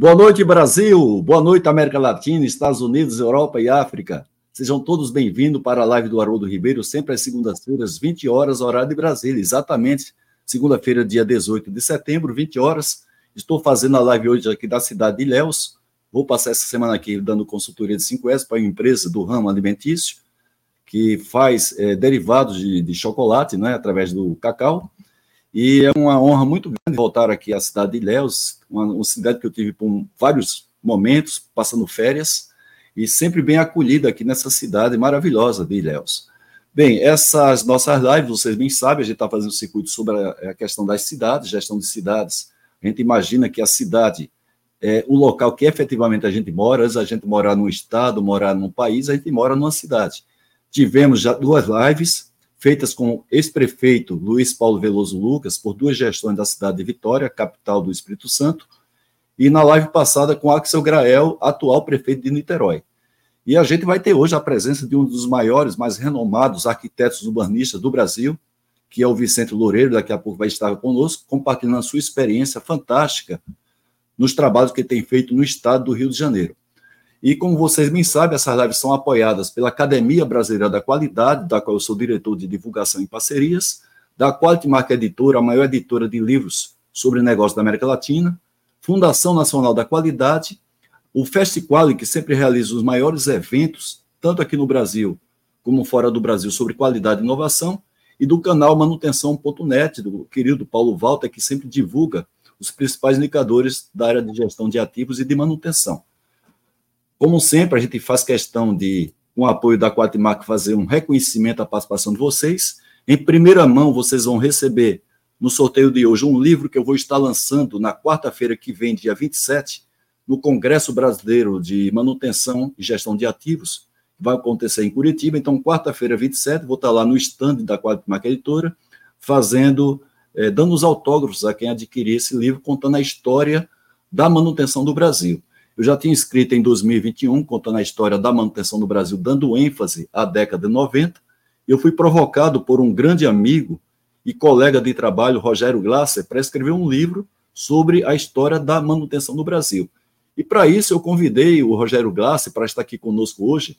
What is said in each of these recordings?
Boa noite, Brasil. Boa noite, América Latina, Estados Unidos, Europa e África. Sejam todos bem-vindos para a live do Haroldo Ribeiro, sempre às segundas-feiras, 20 horas, horário de Brasília. Exatamente, segunda-feira, dia 18 de setembro, 20 horas. Estou fazendo a live hoje aqui da cidade de Ilhéus. Vou passar essa semana aqui dando consultoria de 5S para uma empresa do ramo alimentício, que faz é, derivados de, de chocolate, né, através do cacau. E é uma honra muito grande voltar aqui à cidade de Ilhéus, uma, uma cidade que eu tive por vários momentos, passando férias, e sempre bem acolhida aqui nessa cidade maravilhosa de Ilhéus. Bem, essas nossas lives, vocês bem sabem, a gente está fazendo um circuito sobre a, a questão das cidades, gestão de cidades. A gente imagina que a cidade é o local que efetivamente a gente mora, antes a gente morar num estado, morar num país, a gente mora numa cidade. Tivemos já duas lives, feitas com o ex-prefeito Luiz Paulo Veloso Lucas, por duas gestões da cidade de Vitória, capital do Espírito Santo, e na live passada com Axel Grael, atual prefeito de Niterói. E a gente vai ter hoje a presença de um dos maiores, mais renomados arquitetos urbanistas do Brasil, que é o Vicente Loureiro, daqui a pouco vai estar conosco, compartilhando a sua experiência fantástica nos trabalhos que tem feito no estado do Rio de Janeiro. E como vocês bem sabem, essas lives são apoiadas pela Academia Brasileira da Qualidade, da qual eu sou diretor de divulgação e parcerias, da Quality Mark Editora, a maior editora de livros sobre negócios da América Latina, Fundação Nacional da Qualidade, o Festival, que sempre realiza os maiores eventos, tanto aqui no Brasil como fora do Brasil, sobre qualidade e inovação, e do canal manutenção.net, do querido Paulo Walter, que sempre divulga os principais indicadores da área de gestão de ativos e de manutenção. Como sempre, a gente faz questão de, com o apoio da Quatmark, fazer um reconhecimento da participação de vocês. Em primeira mão, vocês vão receber no sorteio de hoje um livro que eu vou estar lançando na quarta-feira que vem, dia 27, no Congresso Brasileiro de Manutenção e Gestão de Ativos, que vai acontecer em Curitiba. Então, quarta-feira, 27, vou estar lá no stand da Quatmark Editora, fazendo, eh, dando os autógrafos a quem adquirir esse livro, contando a história da manutenção do Brasil. Eu já tinha escrito em 2021, contando a história da manutenção no Brasil, dando ênfase à década de 90. Eu fui provocado por um grande amigo e colega de trabalho, Rogério Glasser, para escrever um livro sobre a história da manutenção no Brasil. E para isso eu convidei o Rogério Glasser para estar aqui conosco hoje.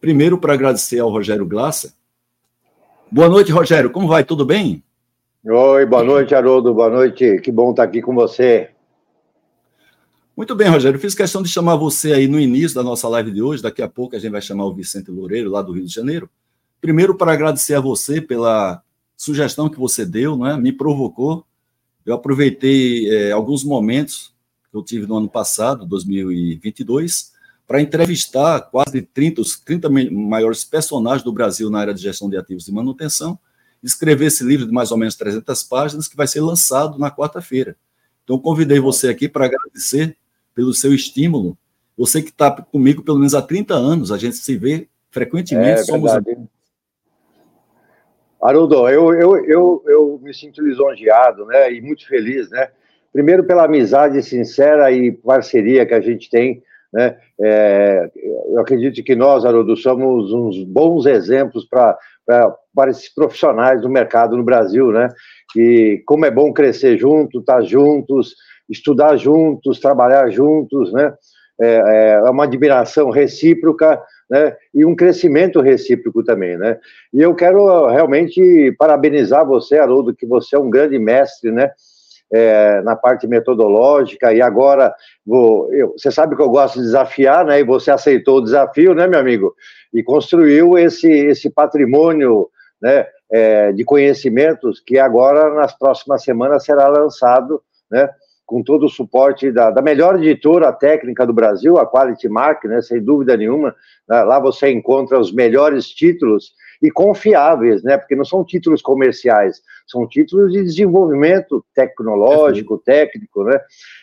Primeiro, para agradecer ao Rogério Glasser. Boa noite, Rogério. Como vai? Tudo bem? Oi, boa noite, Haroldo. Boa noite. Que bom estar aqui com você. Muito bem, Rogério. Fiz questão de chamar você aí no início da nossa live de hoje. Daqui a pouco a gente vai chamar o Vicente Loureiro, lá do Rio de Janeiro. Primeiro, para agradecer a você pela sugestão que você deu, né? me provocou. Eu aproveitei é, alguns momentos que eu tive no ano passado, 2022, para entrevistar quase 30, os 30 maiores personagens do Brasil na área de gestão de ativos e manutenção, escrever esse livro de mais ou menos 300 páginas, que vai ser lançado na quarta-feira. Então, convidei você aqui para agradecer pelo seu estímulo. Você que está comigo pelo menos há 30 anos, a gente se vê frequentemente. É, somos... Haroldo, eu, eu, eu, eu me sinto lisonjeado né, e muito feliz, né? Primeiro pela amizade sincera e parceria que a gente tem, né? É, eu acredito que nós, Haroldo, somos uns bons exemplos para para esses profissionais do mercado no Brasil, né? E como é bom crescer junto, estar tá juntos, estudar juntos, trabalhar juntos, né? É, é uma admiração recíproca, né? E um crescimento recíproco também, né? E eu quero realmente parabenizar você, Haroldo, que você é um grande mestre, né? É, na parte metodológica e agora vou, eu, você sabe que eu gosto de desafiar, né? E você aceitou o desafio, né, meu amigo? E construiu esse esse patrimônio, né? É, de conhecimentos que agora nas próximas semanas será lançado, né? Com todo o suporte da, da, melhor editora técnica do Brasil, a Quality Mark, né, sem dúvida nenhuma. Né, lá você encontra os melhores títulos e confiáveis, né, porque não são títulos comerciais, são títulos de desenvolvimento tecnológico, técnico, né.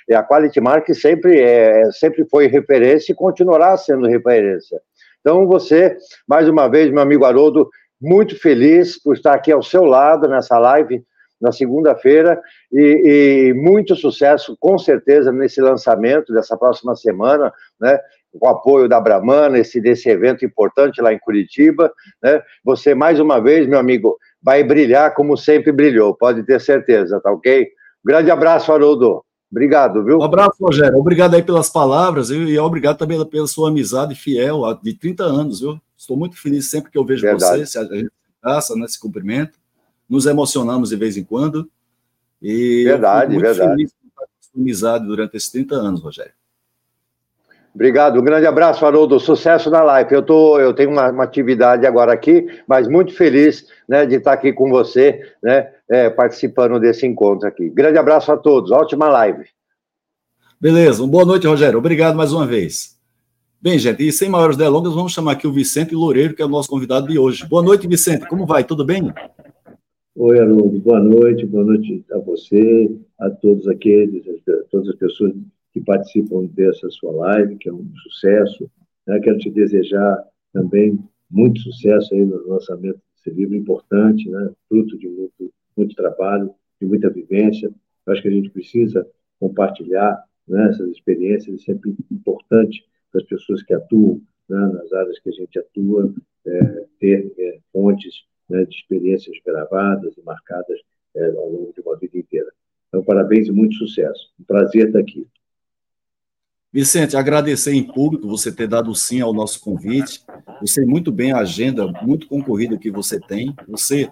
E a Quality Mark sempre, é, sempre foi referência e continuará sendo referência. Então, você, mais uma vez, meu amigo Haroldo, muito feliz por estar aqui ao seu lado nessa live na segunda-feira e, e, muito sucesso, com certeza, nesse lançamento dessa próxima semana, né? Com o apoio da Bramana, esse, desse evento importante lá em Curitiba, né? Você, mais uma vez, meu amigo, vai brilhar como sempre brilhou, pode ter certeza, tá ok? Grande abraço, Haroldo. Obrigado, viu? Um abraço, Rogério. Obrigado aí pelas palavras e obrigado também pela sua amizade fiel de 30 anos, viu? Estou muito feliz sempre que eu vejo Verdade. você, a gente se né, se cumprimenta, nos emocionamos de vez em quando. E verdade, muito verdade. feliz a sua amizade durante esses 30 anos, Rogério. Obrigado, um grande abraço, Haroldo. Sucesso na live. Eu, tô, eu tenho uma, uma atividade agora aqui, mas muito feliz né, de estar aqui com você, né, é, participando desse encontro aqui. Grande abraço a todos, ótima live. Beleza, uma boa noite, Rogério. Obrigado mais uma vez. Bem, gente, e sem maiores delongas, vamos chamar aqui o Vicente Loureiro, que é o nosso convidado de hoje. Boa noite, Vicente. Como vai? Tudo bem? Oi, Haroldo. Boa noite. Boa noite a você, a todos aqueles, a todas as pessoas que participam dessa sua live, que é um sucesso. Né? Quero te desejar também muito sucesso aí no lançamento desse livro importante, né? fruto de muito, muito trabalho, de muita vivência. Eu acho que a gente precisa compartilhar né, essas experiências, é sempre importante para as pessoas que atuam né, nas áreas que a gente atua, é, ter é, fontes né, de experiências gravadas e marcadas é, ao longo de uma vida inteira. Então, parabéns e muito sucesso. Um prazer estar aqui. Vicente, agradecer em público você ter dado sim ao nosso convite. Eu sei muito bem a agenda muito concorrida que você tem. Você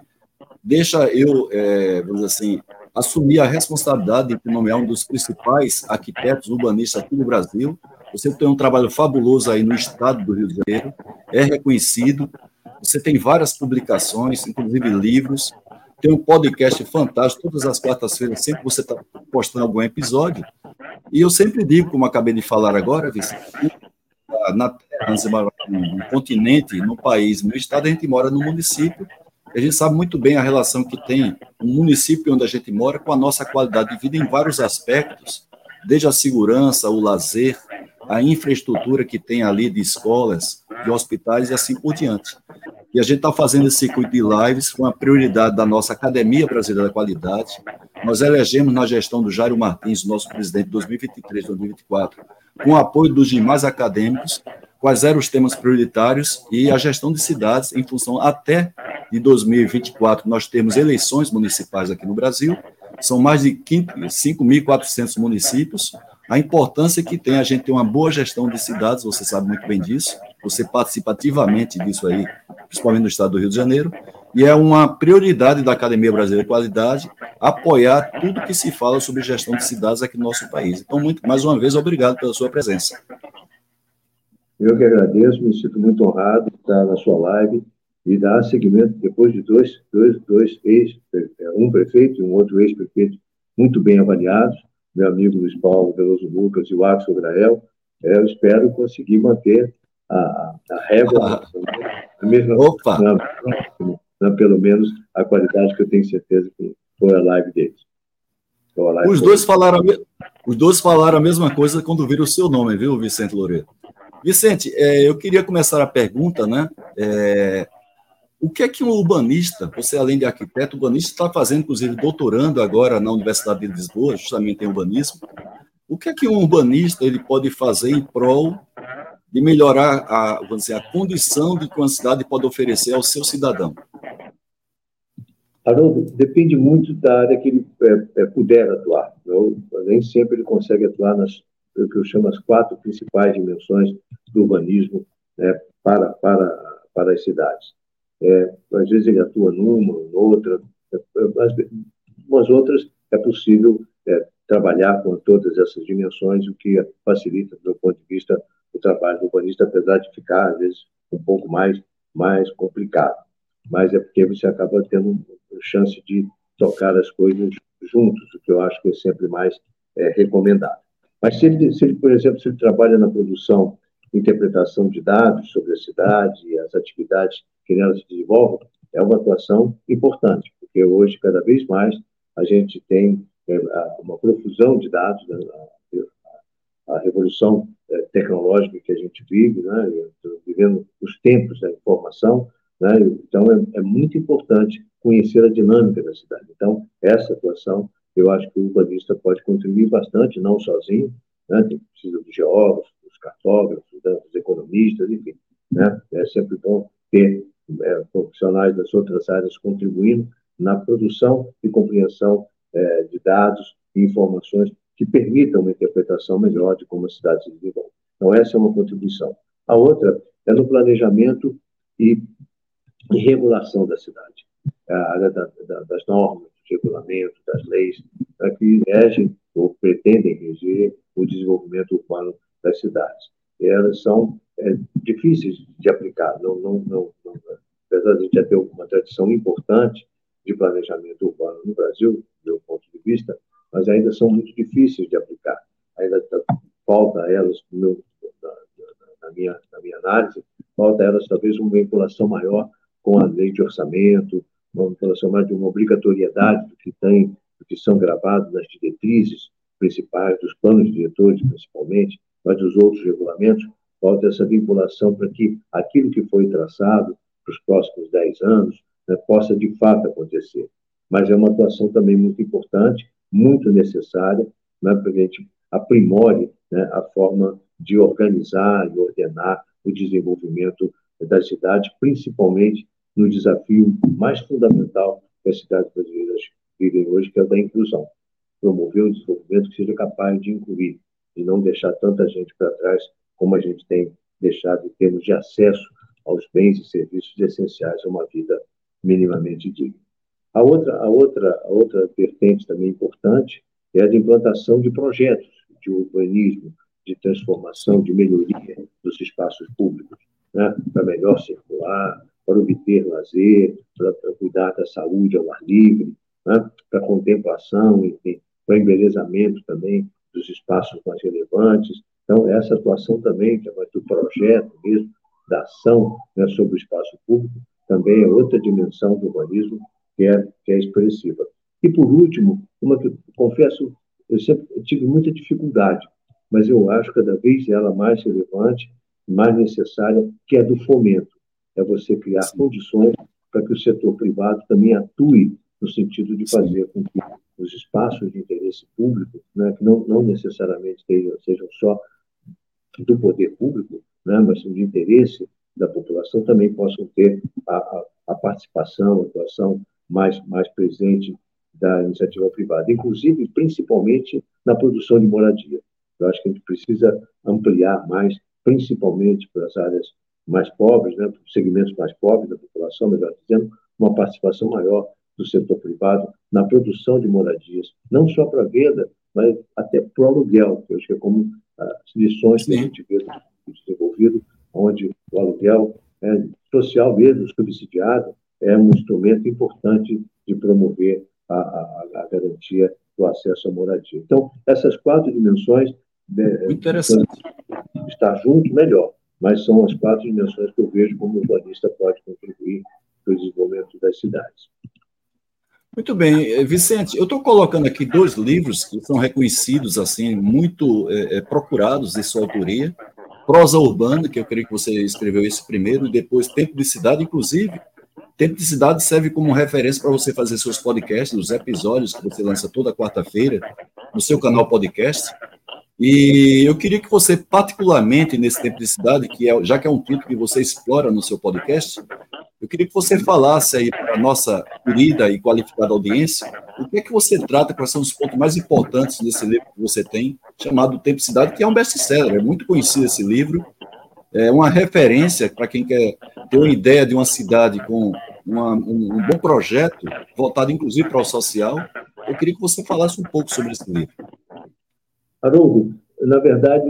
deixa eu, é, vamos dizer assim, assumir a responsabilidade de nomear um dos principais arquitetos urbanistas aqui no Brasil. Você tem um trabalho fabuloso aí no estado do Rio de Janeiro, é reconhecido. Você tem várias publicações, inclusive livros. Tem um podcast fantástico, todas as quartas-feiras, sempre você está postando algum episódio. E eu sempre digo, como acabei de falar agora, Vicente, na Terra, no continente, no país, no estado, a gente mora no município, a gente sabe muito bem a relação que tem o município onde a gente mora com a nossa qualidade de vida em vários aspectos, desde a segurança, o lazer, a infraestrutura que tem ali de escolas, de hospitais e assim por diante. E a gente está fazendo esse circuito de lives com a prioridade da nossa Academia Brasileira da Qualidade. Nós elegemos na gestão do Jairo Martins, nosso presidente 2023-2024, com o apoio dos demais acadêmicos, quais eram os temas prioritários e a gestão de cidades em função até de 2024. Nós temos eleições municipais aqui no Brasil, são mais de 5.400 municípios, a importância que tem a gente ter uma boa gestão de cidades, você sabe muito bem disso, você participa ativamente disso aí, principalmente no estado do Rio de Janeiro, e é uma prioridade da Academia Brasileira de Qualidade apoiar tudo que se fala sobre gestão de cidades aqui no nosso país. Então, muito, mais uma vez, obrigado pela sua presença. Eu que agradeço, me sinto muito honrado de estar na sua live e dar seguimento depois de dois, dois, dois ex, um prefeito e um outro ex-prefeito muito bem avaliados, meu amigo Luiz Paulo Veloso Lucas e o Axel Grael, é, eu espero conseguir manter a, a régua, a mesma Opa. Na, na, pelo menos a qualidade que eu tenho certeza que foi a live deles. Então, a live os, dois falaram os dois falaram a mesma coisa quando viram o seu nome, viu, Vicente Loureiro? Vicente, é, eu queria começar a pergunta, né? É, o que é que um urbanista, você além de arquiteto, urbanista está fazendo, inclusive doutorando agora na Universidade de Lisboa, justamente em urbanismo. O que é que um urbanista ele pode fazer em prol de melhorar a, vamos dizer, a condição de que uma cidade pode oferecer ao seu cidadão? Haroldo, depende muito da área que ele é, é, puder atuar. Não? Nem sempre ele consegue atuar nas o que eu chamo as quatro principais dimensões do urbanismo né, para, para, para as cidades. É, às vezes ele atua numa, outra, mas umas outras é possível é, trabalhar com todas essas dimensões, o que facilita, do ponto de vista do trabalho do urbanista, apesar de ficar, às vezes, um pouco mais, mais complicado. Mas é porque você acaba tendo chance de tocar as coisas juntos, o que eu acho que é sempre mais é, recomendado. Mas se ele, se ele, por exemplo, se ele trabalha na produção interpretação de dados sobre a cidade e as atividades que nela se desenvolvem, é uma atuação importante, porque hoje, cada vez mais, a gente tem é, uma profusão de dados, né, a, a, revolução é, tecnológica que a gente vive, né, vivendo os tempos da informação, né, então é, é muito importante conhecer a dinâmica da cidade. Então, essa atuação, eu acho que o urbanista pode contribuir bastante, não sozinho, né, precisa dos geólogos, dos cartógrafos, dos economistas, enfim. Né? É sempre bom ter é, profissionais das outras áreas contribuindo na produção e compreensão é, de dados e informações que que permita uma interpretação melhor de como a cidade se desenvolve. Então, essa é uma contribuição. A outra é no planejamento e, e regulação da cidade, a área da, da, das normas, dos regulamentos, das leis, que regem ou pretendem reger o desenvolvimento urbano das cidades. Elas são é, difíceis de aplicar, não, não, não, não, apesar de a gente já ter uma tradição importante de planejamento urbano no Brasil, do meu ponto de vista, mas ainda são muito difíceis de aplicar. Ainda tá, falta elas, na, na, na, minha, na minha análise, falta elas talvez uma vinculação maior com a lei de orçamento, uma vinculação mais de uma obrigatoriedade do que tem, do que são gravados nas diretrizes principais, dos planos diretores principalmente, mas dos outros regulamentos, falta essa vinculação para que aquilo que foi traçado para os próximos 10 anos né, possa de fato acontecer. Mas é uma atuação também muito importante, muito necessária, né, para que a gente aprimore né, a forma de organizar e ordenar o desenvolvimento das cidades, principalmente no desafio mais fundamental que as cidades brasileiras vivem hoje, que é o da inclusão. Promover o desenvolvimento que seja capaz de incluir e não deixar tanta gente para trás como a gente tem deixado em termos de acesso aos bens e serviços essenciais a uma vida minimamente digna. A outra, a outra, a outra vertente também importante é a de implantação de projetos de urbanismo, de transformação, de melhoria dos espaços públicos, né? para melhor circular, para obter lazer, para, para cuidar da saúde ao ar livre, né? para contemplação, enfim, para embelezamento também dos espaços mais relevantes. Então, essa atuação também, que é do projeto mesmo, da ação né, sobre o espaço público, também é outra dimensão do urbanismo que é, que é expressiva. E, por último, uma que, confesso, eu sempre tive muita dificuldade, mas eu acho cada vez ela mais relevante, mais necessária, que é do fomento. É você criar Sim. condições para que o setor privado também atue no sentido de fazer com que os espaços de interesse público, né, que não, não necessariamente sejam, sejam só do poder público, né, mas de interesse da população, também possam ter a, a, a participação, a atuação mais, mais presente da iniciativa privada, inclusive, principalmente, na produção de moradia. Eu acho que a gente precisa ampliar mais, principalmente para as áreas mais pobres, né, para os segmentos mais pobres da população, melhor dizendo, uma participação maior do setor privado na produção de moradias, não só para venda, mas até para o aluguel, que eu acho que é como as lições Sim. que a gente vê desenvolvido, onde o aluguel é social mesmo, subsidiado, é um instrumento importante de promover a, a, a garantia do acesso à moradia. Então, essas quatro dimensões né, Interessante. estar junto, melhor, mas são as quatro dimensões que eu vejo como o urbanista pode contribuir para o desenvolvimento das cidades. Muito bem, eh, Vicente, eu estou colocando aqui dois livros que são reconhecidos, assim, muito é, procurados de sua autoria. Prosa Urbana, que eu creio que você escreveu esse primeiro, e depois Tempo de Cidade, inclusive. Tempo de Cidade serve como referência para você fazer seus podcasts, os episódios que você lança toda quarta-feira no seu canal podcast. E eu queria que você, particularmente nesse Tempo de Cidade, que é, já que é um título que você explora no seu podcast, eu queria que você falasse aí para a nossa querida e qualificada audiência o que é que você trata, quais são os pontos mais importantes desse livro que você tem, chamado Tempo e Cidade, que é um best-seller, é muito conhecido esse livro, é uma referência para quem quer ter uma ideia de uma cidade com uma, um, um, bom projeto, voltado inclusive para o social. Eu queria que você falasse um pouco sobre esse livro. Haroldo, na verdade,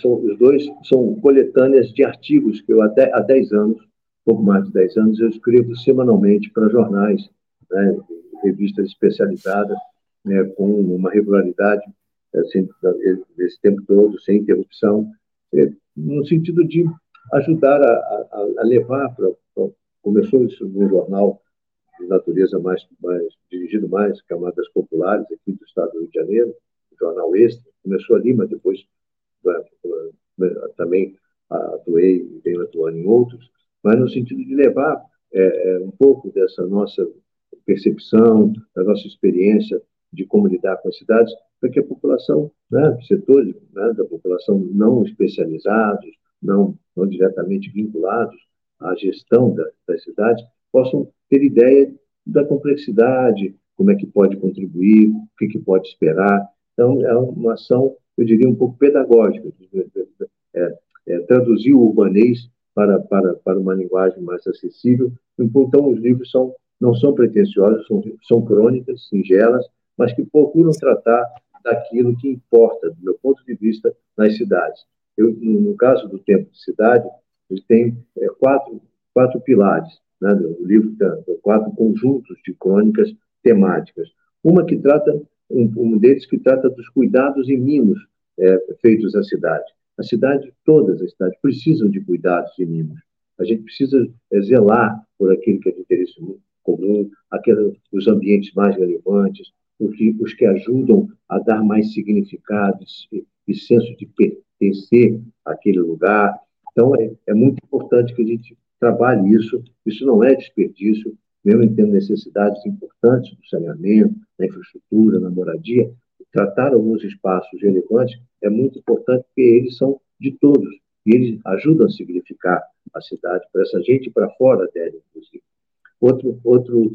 são, os dois são coletâneas de artigos que eu até há 10 anos pouco mais de 10 anos, eu escrevo semanalmente para jornais, né, revistas especializadas, né, com uma regularidade assim, esse tempo todo, sem interrupção, é, no sentido de ajudar a, a, a levar para. Começou isso num jornal de natureza mais, mais dirigido mais camadas populares aqui do estado do Rio de Janeiro, o jornal Extra, começou ali, mas depois também atuei e venho atuando em outros, mas no sentido de levar é, é, um pouco dessa nossa percepção, da nossa experiência de como lidar com as cidades, para que a população, né, setores né, da população não especializados, não, não diretamente vinculados à gestão da, das cidades, possam ter ideia da complexidade, como é que pode contribuir, o que, que pode esperar. Então, é uma ação, eu diria, um pouco pedagógica, é, é, traduzir o urbanês para, para, para uma linguagem mais acessível. Então, os livros são, não são pretensiosos, são, são crônicas, singelas, mas que procuram tratar daquilo que importa, do meu ponto de vista, nas cidades. Eu, no, caso do Tempo de Cidade, ele tem é, quatro, quatro pilares. Né, o livro tem quatro conjuntos de crônicas temáticas. Uma que trata, um, um deles que trata dos cuidados e mimos é, feitos à cidade. A cidade, todas as cidades, precisam de cuidados e mimos. A gente precisa é, zelar por aquilo que é de interesse comum, aqueles, os ambientes mais relevantes, os que, os que ajudam a dar mais significados e, e senso de pertencer àquele lugar. Então, é, é muito importante que a gente trabalhe isso. Isso não é desperdício, mesmo tendo necessidades importantes do saneamento, na infraestrutura, na moradia. Tratar alguns espaços relevantes é muito importante porque eles são de todos e eles ajudam a significar a cidade para essa gente para fora dela, inclusive. Outro, outro,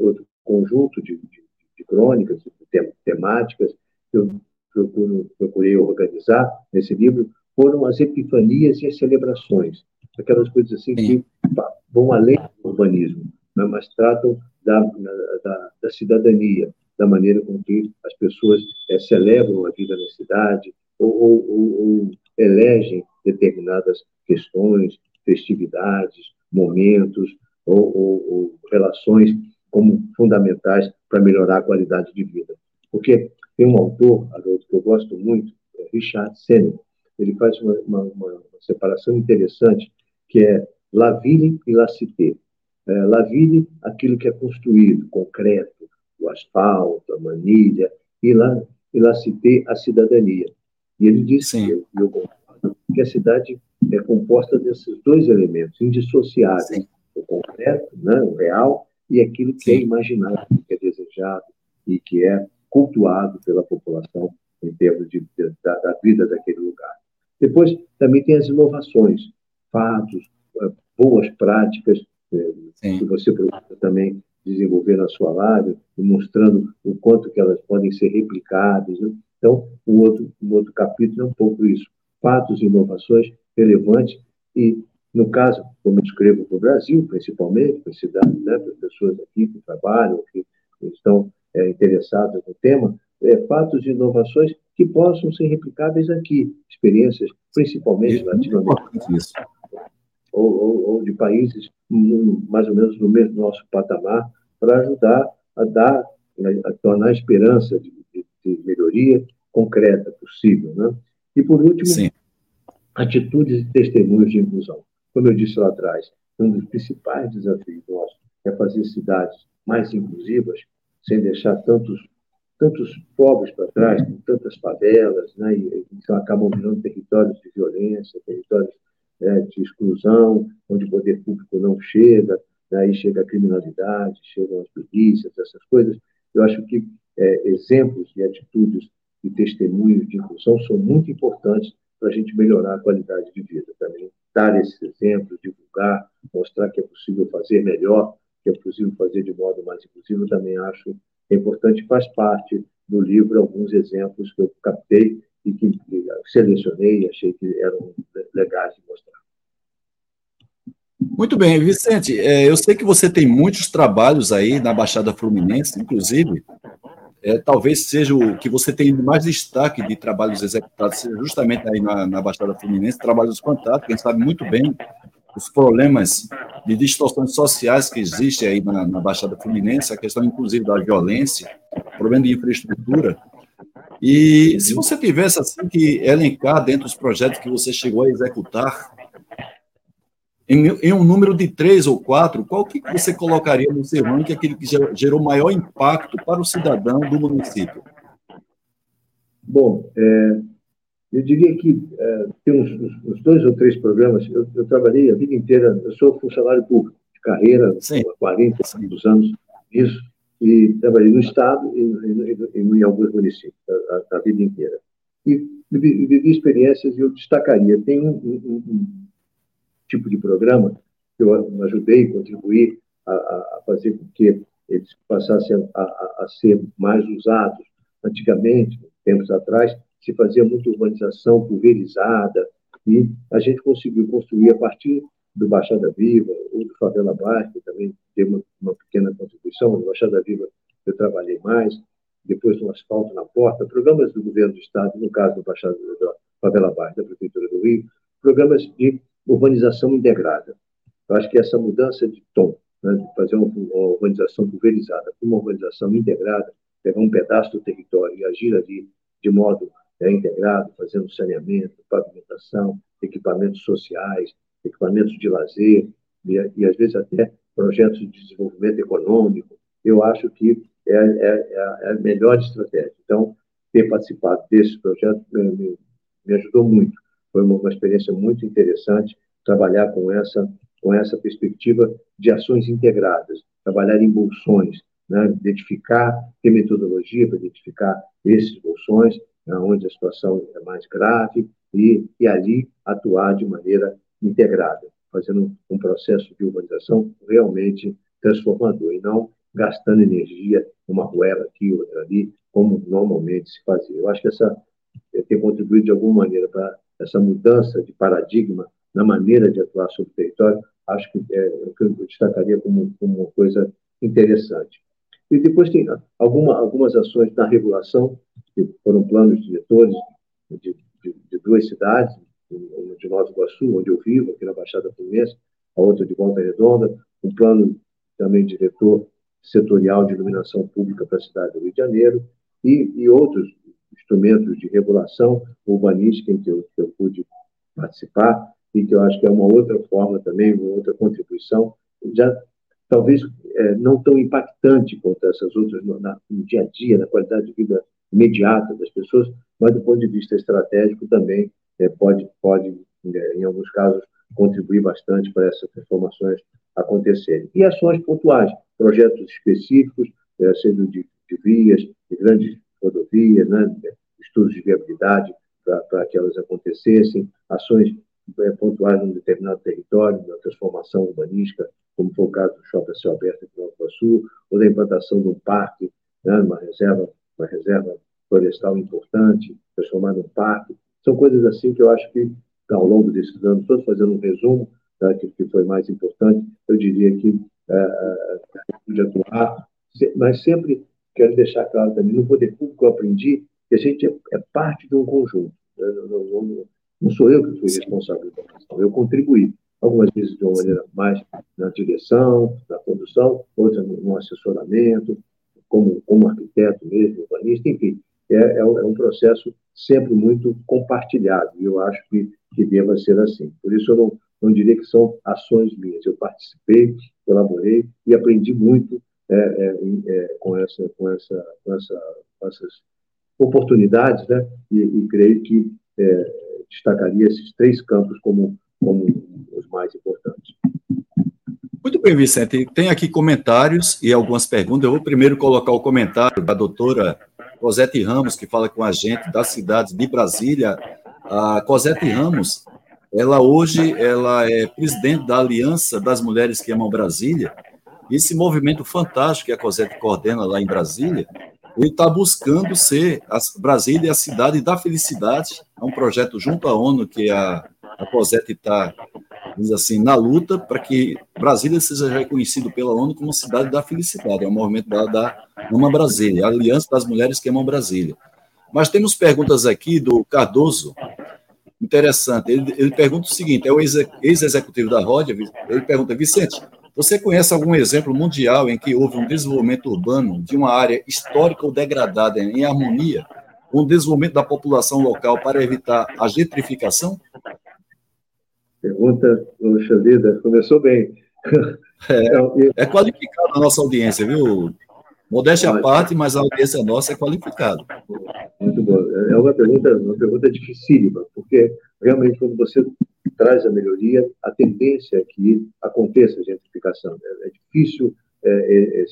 outro conjunto de, de, de crônicas, de temáticas que eu procuro, procurei organizar nesse livro foram as epifanias e as celebrações, aquelas coisas assim que vão além do urbanismo, né, mas tratam da, da, da, cidadania, da maneira com que as pessoas é, celebram a vida na cidade ou, ou, ou, elegem determinadas questões, festividades, momentos ou, ou relações como fundamentais para melhorar a qualidade de vida. Porque tem um autor, Haroldo, que eu gosto muito, é Richard Sennett, ele faz uma, uma, uma, separação interessante, que é la ville e la cité. É, la ville, aquilo que é construído, concreto, o asfalto, a manilha, e la, e la cité, a cidadania. E ele diz Sim. que, eu concordo, que a cidade é composta desses dois elementos, indissociáveis, Sim. o concreto, né, o real, e aquilo que é Sim. é imaginado, que é desejado e que é cultuado pela população em termos de, de, da, da vida daquele lugar. Depois, também tem as inovações, fatos, eh, boas práticas, eh, que você procura também desenvolver na sua live, mostrando o quanto que elas podem ser replicadas. Né? Então, o outro, o outro capítulo é um pouco isso, fatos e inovações relevantes e, no caso, como eu escrevo para o Brasil, principalmente, para cidades, né, para as pessoas aqui que trabalham, que estão é, interessadas no tema, é, fatos e inovações que possam ser replicáveis aqui, experiências principalmente latino-americanas, ou, ou, ou, de países mais ou menos no mesmo nosso patamar, para ajudar a dar, a tornar a esperança de, de, de melhoria concreta possível. Né? E, por último, Sim. atitudes e testemunhos de inclusão. Como eu disse lá atrás, um dos principais desafios nossos é fazer cidades mais inclusivas, sem deixar tantos tantos povos para trás, com tantas favelas, né, e, então acabam virando territórios de violência, territórios né, de exclusão, onde o poder público não chega, né, aí chega a criminalidade, chegam as polícias, essas coisas. Eu acho que é, exemplos de atitudes e testemunhos de inclusão são muito importantes para a gente melhorar a qualidade de vida também. Dar esses exemplos, divulgar, mostrar que é possível fazer melhor, que é possível fazer de modo mais inclusivo, também acho importante, faz parte do livro alguns exemplos que eu captei e que selecionei e achei que eram legais de mostrar. Muito bem, Vicente, é, eu sei que você tem muitos trabalhos aí na Baixada Fluminense, inclusive, é, talvez seja o que você tem mais destaque de trabalhos executados, seja justamente aí na, na Baixada Fluminense, trabalhos fantásticos, quem sabe muito bem os problemas de distorções sociais que existem aí na, na, Baixada Fluminense, a questão inclusive da violência, problema de infraestrutura. E se você tivesse assim que elencar dentro dos projetos que você chegou a executar, em, em um número de três ou quatro, qual que você colocaria no seu ranking aquele que gerou maior impacto para o cidadão do município? Bom, é, eu diria que é, tem uns, uns, dois ou três programas. Eu, eu, trabalhei a vida inteira, eu sou funcionário público de carreira, Sim. há 40 anos isso, e trabalhei no Estado e, e, e em alguns municípios, a, a, vida inteira. E vivi experiências e eu destacaria. Tem um, um, um, tipo de programa que eu ajudei, contribuí a, a fazer com que eles passassem a, a, a ser mais usados. Antigamente, tempos atrás, se fazia muita urbanização pulverizada, e a gente conseguiu construir a partir do Baixada Viva, ou do Favela Baixo, que também teve uma, uma, pequena contribuição, no Baixada Viva eu trabalhei mais, depois do asfalto na porta, programas do governo do Estado, no caso do Baixada da Favela Baixo, da Prefeitura do Rio, programas de urbanização integrada. Eu acho que essa mudança de tom, né, de fazer uma, uma urbanização pulverizada uma urbanização integrada, pegar um pedaço do território e agir ali de modo é, integrado, fazendo saneamento, pavimentação, equipamentos sociais, equipamentos de lazer e, e às vezes até projetos de desenvolvimento econômico. Eu acho que é, é, é a melhor estratégia. Então, ter participado desse projeto me, me ajudou muito. Foi uma, uma experiência muito interessante trabalhar com essa com essa perspectiva de ações integradas, trabalhar em bolsões, né? identificar, ter metodologia para identificar esses bolsões, né? onde a situação é mais grave, e, e ali atuar de maneira integrada, fazendo um processo de urbanização realmente transformador, e não gastando energia uma ruela aqui, outra ali, como normalmente se fazia. Eu acho que essa tem contribuído de alguma maneira para essa mudança de paradigma na maneira de atuar sobre o território, acho que é, eu destacaria como, como uma coisa interessante. E depois tem alguma, algumas ações na regulação, que foram planos diretores de, de, de duas cidades, uma de Nova Iguaçu, onde eu vivo, aqui na Baixada Fluminense, a outra de Volta Redonda, um plano também diretor setorial de iluminação pública para a cidade do Rio de Janeiro, e, e outros instrumentos de regulação urbanística em que eu, que eu pude participar, e que eu acho que é uma outra forma também, uma outra contribuição, já talvez é, não tão impactante quanto essas outras no, na, no, dia a dia, na qualidade de vida imediata das pessoas, mas do ponto de vista estratégico também é, pode, pode é, em alguns casos, contribuir bastante para essas transformações acontecerem. E ações pontuais, projetos específicos, é, sendo de, de vias, de grandes rodovias, né, estudos de viabilidade para que elas acontecessem, ações é, pontuais num determinado território, na transformação urbanística, como foi o caso do Shopping Céu Aberto no Nova Sul, ou da implantação de um parque, né, uma reserva, uma reserva florestal importante, transformar num parque. São coisas assim que eu acho que, ao longo desses anos, todos fazendo um resumo daquilo que foi mais importante, eu diria que é, é, de atuar, mas sempre quero deixar claro também, no poder público eu aprendi que a gente é, é parte de um conjunto. Né? Não, não, não sou eu que fui responsável pela questão, eu contribuí. Algumas vezes de uma maneira mais na direção, na condução, outras no, assessoramento, como, como arquiteto mesmo, urbanista, enfim. É, é, um, é um processo sempre muito compartilhado, e eu acho que, que deva ser assim. Por isso, eu não, não diria que são ações minhas. Eu participei, colaborei e aprendi muito é, é, é, com, essa, com, essa, com, essa, com essas oportunidades, né? e, e creio que é, destacaria esses três campos como, como os mais importantes. Muito bem, Vicente. Tem aqui comentários e algumas perguntas. Eu vou primeiro colocar o comentário da doutora Cosete Ramos, que fala com a gente da cidade de Brasília. A Cosete Ramos, ela hoje ela é presidente da Aliança das Mulheres que Amam Brasília. Esse movimento fantástico que a Cosete coordena lá em Brasília, ele está buscando ser a Brasília a cidade da felicidade. É um projeto junto à ONU que a, a COSET está, assim, na luta para que Brasília seja reconhecido pela ONU como cidade da felicidade. É um movimento da, da Ama Brasília, a Aliança das Mulheres que Amam Brasília. Mas temos perguntas aqui do Cardoso, interessante. Ele, ele pergunta o seguinte: é o ex-executivo da Rodia, ele pergunta, Vicente, você conhece algum exemplo mundial em que houve um desenvolvimento urbano de uma área histórica ou degradada em harmonia com o desenvolvimento da população local para evitar a gentrificação? Pergunta, poxa vida, começou bem. É, é qualificada a nossa audiência, viu? Modéstia à parte, mas a audiência nossa é qualificada. Muito bom. É uma pergunta, uma pergunta dificílima, porque realmente quando você traz a melhoria, a tendência é que aconteça a gentrificação. É, é difícil é, é,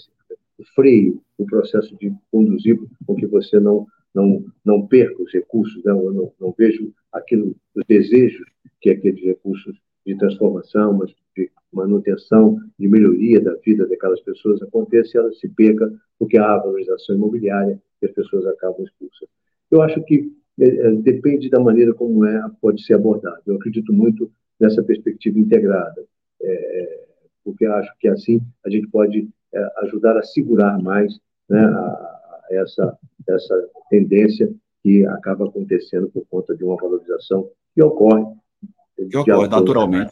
o freio, o processo de conduzir com que você não não não perca os recursos, eu não, não vejo aquilo, os desejos que aqueles recursos de transformação, mas de manutenção, de melhoria da vida daquelas pessoas aconteça e ela se perca porque há valorização imobiliária e as pessoas acabam expulsas. Eu acho que é, é, depende da maneira como é, pode ser abordado. Eu acredito muito nessa perspectiva integrada, é, porque acho que assim a gente pode é, ajudar a segurar mais né, a, a essa, essa tendência que acaba acontecendo por conta de uma valorização que ocorre. Que ocorre naturalmente.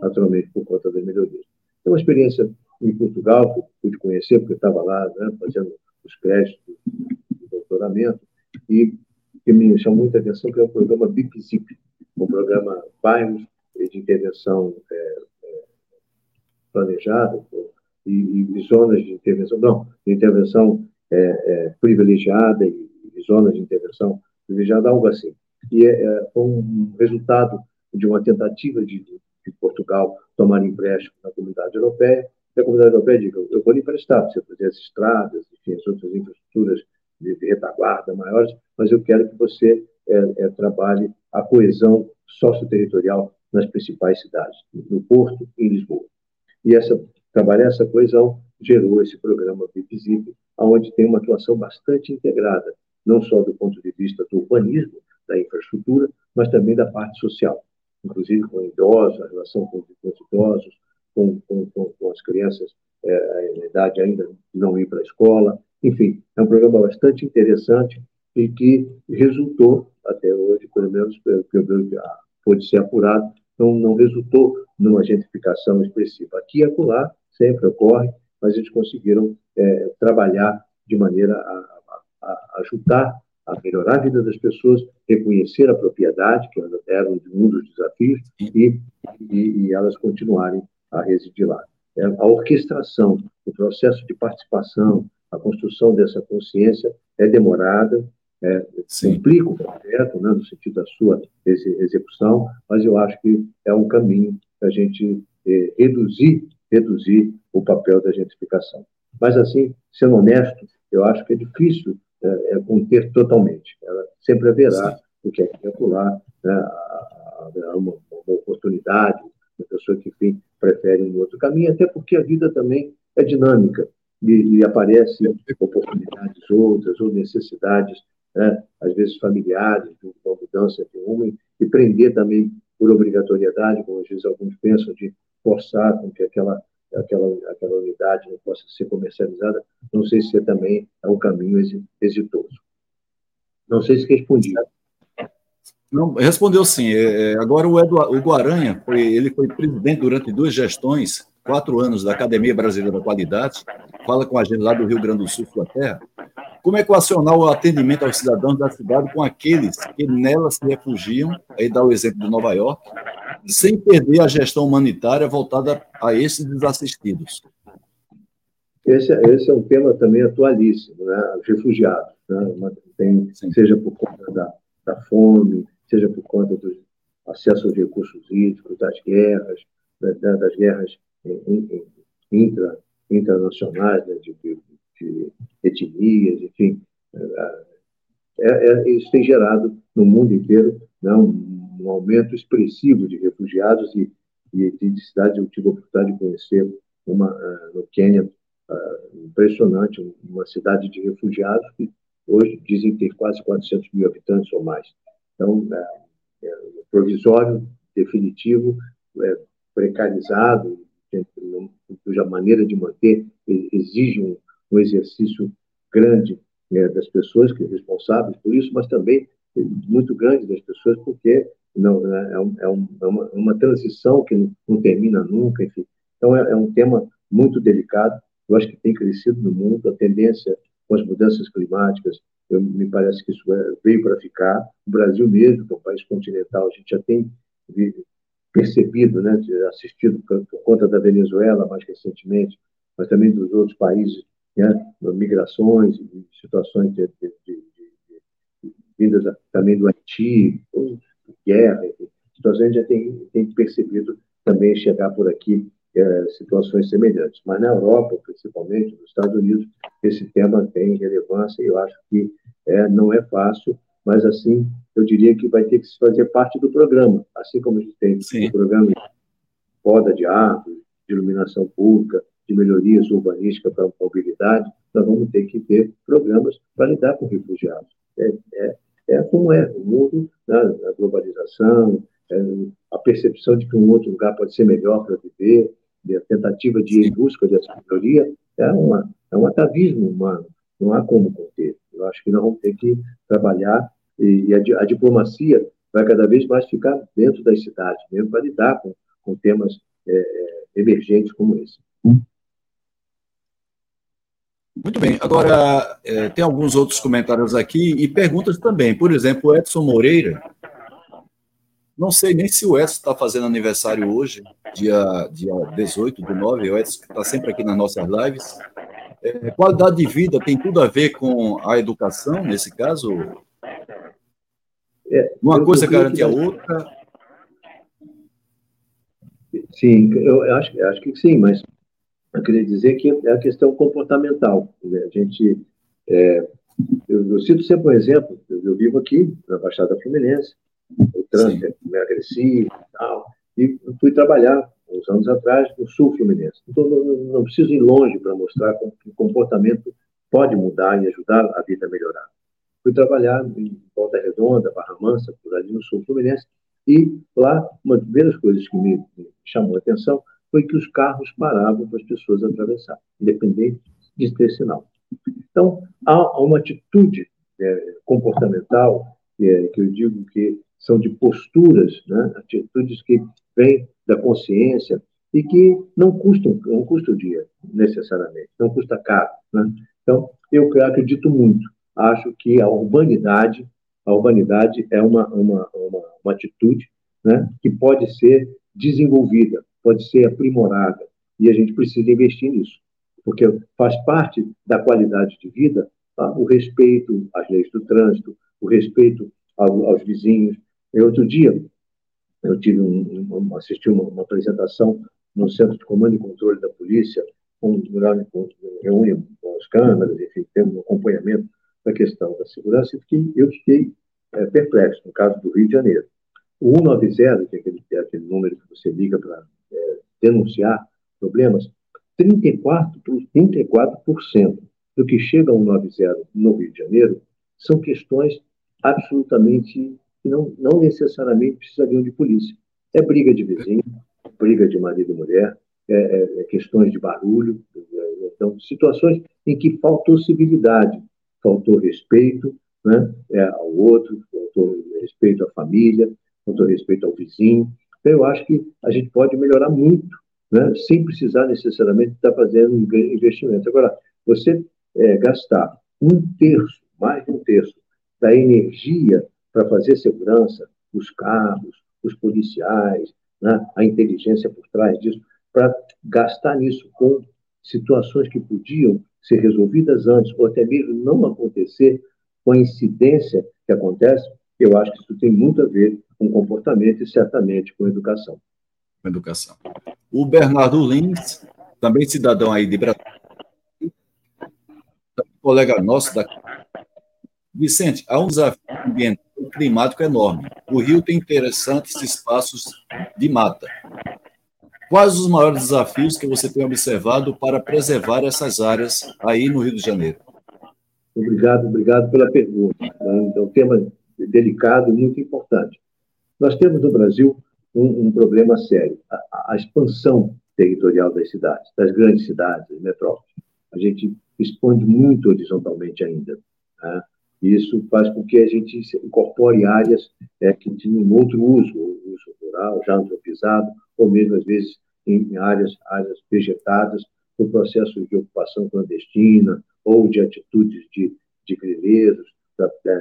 Naturalmente, por conta das melhorias. Tem uma experiência em Portugal, que eu pude conhecer, porque estava lá né, fazendo os créditos do doutoramento, e que me chamou muita atenção, que é o programa BIPZIP, um programa bairros de intervenção é, é, planejada e, e, zonas de intervenção, não, de intervenção é, é privilegiada e, zonas de intervenção privilegiada, algo assim. E é, é, foi um resultado de uma tentativa de, de Portugal tomar empréstimo na comunidade europeia, e a comunidade europeia diga, eu vou lhe emprestar você fazer as estradas, enfim, as outras infraestruturas de, de retaguarda maiores, mas eu quero que você é, é, trabalhe a coesão socioterritorial nas principais cidades, no Porto e em Lisboa. E essa, trabalhar essa coesão gerou esse programa BIPZIP, onde tem uma atuação bastante integrada, não só do ponto de vista do urbanismo, da infraestrutura, mas também da parte social, inclusive com idosos, a relação com, os idosos, com, com, com, as crianças é, em idade ainda não ir para a escola, enfim, é um programa bastante interessante e que resultou, até hoje, pelo menos pelo que eu pôde ser apurado, não, não resultou numa gentrificação expressiva. Aqui e acolá sempre ocorre, mas eles conseguiram é, trabalhar de maneira a, a, ajudar a melhorar a vida das pessoas, reconhecer a propriedade, que era um dos desafios, e, e, e elas continuarem a residir lá. É, a orquestração, o processo de participação, a construção dessa consciência é demorada, é, implica o projeto, né, no sentido da sua execução, mas eu acho que é um caminho para a gente é, reduzir, reduzir o papel da gentrificação. Mas, assim, sendo honesto, eu acho que é difícil é, é conter totalmente. Ela sempre haverá o que é calcular, né, uma, uma oportunidade, uma pessoa que, enfim, prefere um outro caminho, até porque a vida também é dinâmica e, e aparecem oportunidades outras ou necessidades, né, às vezes familiares, de uma mudança de uma, e prender também por obrigatoriedade, como às vezes alguns pensam, de forçar com que aquela, aquela, aquela unidade não possa ser comercializada, não sei se também é um caminho exitoso. Não sei se respondi. Não, respondeu sim. É, é agora o, Eduardo, o Guaranha, foi, ele foi presidente durante duas gestões quatro anos da Academia Brasileira da Qualidade, fala com a gente lá do Rio Grande do Sul, sua terra. Como é equacionar o atendimento aos cidadãos da cidade com aqueles que nela se refugiam, aí dá o exemplo de Nova York, sem perder a gestão humanitária voltada a esses desassistidos? Esse, esse é um tema também atualíssimo, né? Os refugiados, né? Tem, seja por conta da, da fome, seja por conta do acesso aos recursos hídricos, das guerras, né? das guerras intra, internacionais, né, de, de, de, etnias, enfim. É, é, é, isso tem gerado no mundo inteiro né, um, um, aumento expressivo de refugiados e, e de cidades. Eu tive a oportunidade de conhecer uma uh, no Quênia uh, impressionante, uma cidade de refugiados que hoje dizem ter quase 400 mil habitantes ou mais. Então, uh, é, provisório, definitivo, é, precarizado, cuja maneira de manter exige um, um exercício grande né, das pessoas que responsáveis por isso, mas também muito grande das pessoas, porque não, né, é, um, é, um, é uma, uma, transição que não, não, termina nunca, enfim. Então, é, é, um tema muito delicado, eu acho que tem crescido no mundo, a tendência com as mudanças climáticas, eu, me parece que isso é, veio para ficar. O Brasil mesmo, que é um país continental, a gente já tem percebido, né, assistido por, conta da Venezuela mais recentemente, mas também dos outros países, né, migrações e situações de, de, de, de, também do Haiti, guerra, enfim, situações a gente já tem, tem percebido também chegar por aqui é, situações semelhantes. Mas na Europa, principalmente, nos Estados Unidos, esse tema tem relevância e eu acho que é, não é fácil, mas assim eu diria que vai ter que fazer parte do programa, assim como a gente tem Sim. o programa de poda de árvores, de iluminação pública, de melhorias urbanísticas para a mobilidade, nós vamos ter que ter programas para lidar com refugiados. é, é, é como é o mundo, né? a globalização, é, a percepção de que um outro lugar pode ser melhor para viver, a tentativa de ir em busca dessa melhoria, é, uma, é um atavismo humano, não há como conter. Eu acho que nós vamos ter que trabalhar e, e a, a, diplomacia vai cada vez mais ficar dentro das cidades, mesmo para lidar com, com temas é, é emergentes como esse. Muito bem. Agora, é, tem alguns outros comentários aqui e perguntas também. Por exemplo, o Edson Moreira. Não sei nem se o Edson está fazendo aniversário hoje, dia, dia 18 do 9. O Edson está sempre aqui nas nossas lives. É, qualidade de vida tem tudo a ver com a educação, nesse caso? É, Uma coisa garante a outra? Sim, eu acho, acho que sim, mas eu queria dizer que é a questão comportamental. Né? A gente, é, eu, eu, cito sempre um exemplo. Eu, eu, vivo aqui na Baixada Fluminense, o trânsito é agressivo e tal, e fui trabalhar uns anos atrás no Sul Fluminense. Então não, não preciso ir longe para mostrar como que o comportamento pode mudar e ajudar a vida a melhorar. Fui trabalhar em Volta Redonda, Barra Mansa, por ali no Sul Fluminense, e lá uma das primeiras coisas que me, me chamou a atenção foi que os carros paravam para as pessoas atravessar, independente de ter sinal. Então, há uma atitude é, comportamental, é, que eu digo que são de posturas, né? atitudes que vêm da consciência e que não custam, não custa o dia, necessariamente, não custa caro. Né? Então, eu acredito muito, acho que a urbanidade, a urbanidade é uma, uma, uma, uma atitude né? que pode ser desenvolvida, pode ser aprimorada, e a gente precisa investir nisso, porque faz parte da qualidade de vida tá? o respeito às leis do trânsito, o respeito ao, aos vizinhos. E outro dia, eu tive um, um, assisti uma, uma, apresentação no Centro de Comando e Controle da Polícia, onde reúne as câmeras, enfim, tem um acompanhamento da questão da segurança, e eu fiquei é, perplexo, no caso do Rio de Janeiro. O 190, que é aquele, é aquele número que você liga para é, denunciar problemas, 34%, 34% do que chega ao 190 no Rio de Janeiro são questões absolutamente que não, não necessariamente precisariam de polícia. É briga de vizinho, briga de marido e mulher, é, é, é questões de barulho, então situações em que faltou civilidade, faltou respeito né, é, ao outro, faltou respeito à família, todo respeito ao vizinho. Então, eu acho que a gente pode melhorar muito, né, sem precisar necessariamente estar fazendo investimento. Agora, você é, gastar um terço, mais de um terço, da energia para fazer segurança, os carros, os policiais, né, a inteligência por trás disso, para gastar nisso com situações que podiam ser resolvidas antes, ou até mesmo não acontecer, com a incidência que acontece, eu acho que isso tem muito a ver com comportamento e certamente com educação. Com educação. O Bernardo Lins, também cidadão aí de Brasília, colega nosso da Vicente, há um desafio ambiental climático enorme. O Rio tem interessantes espaços de mata. Quais os maiores desafios que você tem observado para preservar essas áreas aí no Rio de Janeiro? Obrigado, obrigado pela pergunta. É um tema delicado e muito importante. Nós temos no Brasil um, um problema sério: a, a, expansão territorial das cidades, das grandes cidades, das metrópoles. A gente expande muito horizontalmente ainda. Né? Isso faz com que a gente incorpore áreas é, que tinham outro uso, uso rural, já antropizado, ou mesmo, às vezes, em áreas, áreas vegetadas, por processos de ocupação clandestina ou de atitudes de, de grileiros,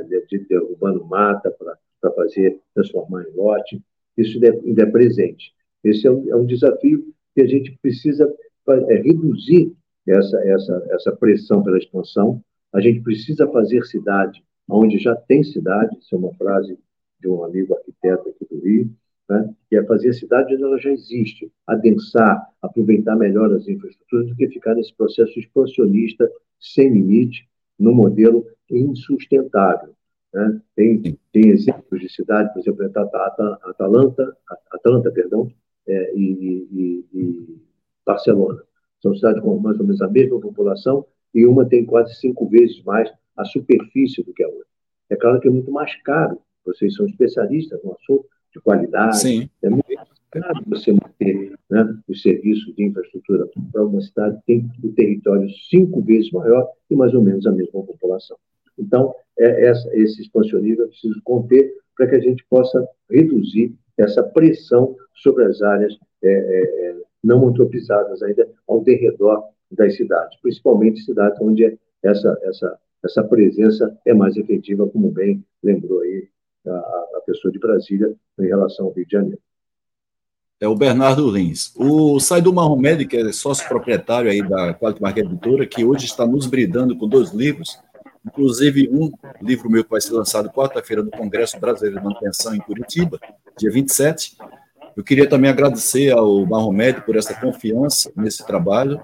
de, de derrubando mata para fazer, transformar em lote. Isso ainda é presente. Esse é um, é um desafio que a gente precisa é, reduzir essa, essa, essa pressão pela expansão. A gente precisa fazer cidade onde já tem cidade, isso é uma frase de um amigo arquiteto aqui do Rio, né? que é fazer cidade onde ela já existe, adensar, aproveitar melhor as infraestruturas do que ficar nesse processo expansionista sem limite, no modelo insustentável. Né? Tem, tem exemplos de cidade, por exemplo, Atalanta, Atlanta, perdão, é, e, e, e, Barcelona. São cidades com mais ou menos a mesma população e uma tem quase cinco vezes mais a superfície do que a outra. É claro que é muito mais caro. Vocês são especialistas no assunto de qualidade. Sim. É muito caro você manter né, os serviços de infraestrutura para uma cidade que tem o território cinco vezes maior e mais ou menos a mesma população. Então, é essa, esse expansionismo é preciso conter para que a gente possa reduzir essa pressão sobre as áreas é, é, é não antropizadas ainda ao derredor das cidades, principalmente cidades onde essa, essa, essa presença é mais efetiva, como bem lembrou aí a, a pessoa de Brasília em relação ao Rio de Janeiro. É o Bernardo Lins. O Saidu Mahomed, que é sócio proprietário aí da Quality Market Editora, que hoje está nos bridando com dois livros, inclusive um livro meu que vai ser lançado quarta-feira no Congresso Brasileiro de Manutenção em Curitiba, dia 27. Eu queria também agradecer ao Mahomed por essa confiança nesse trabalho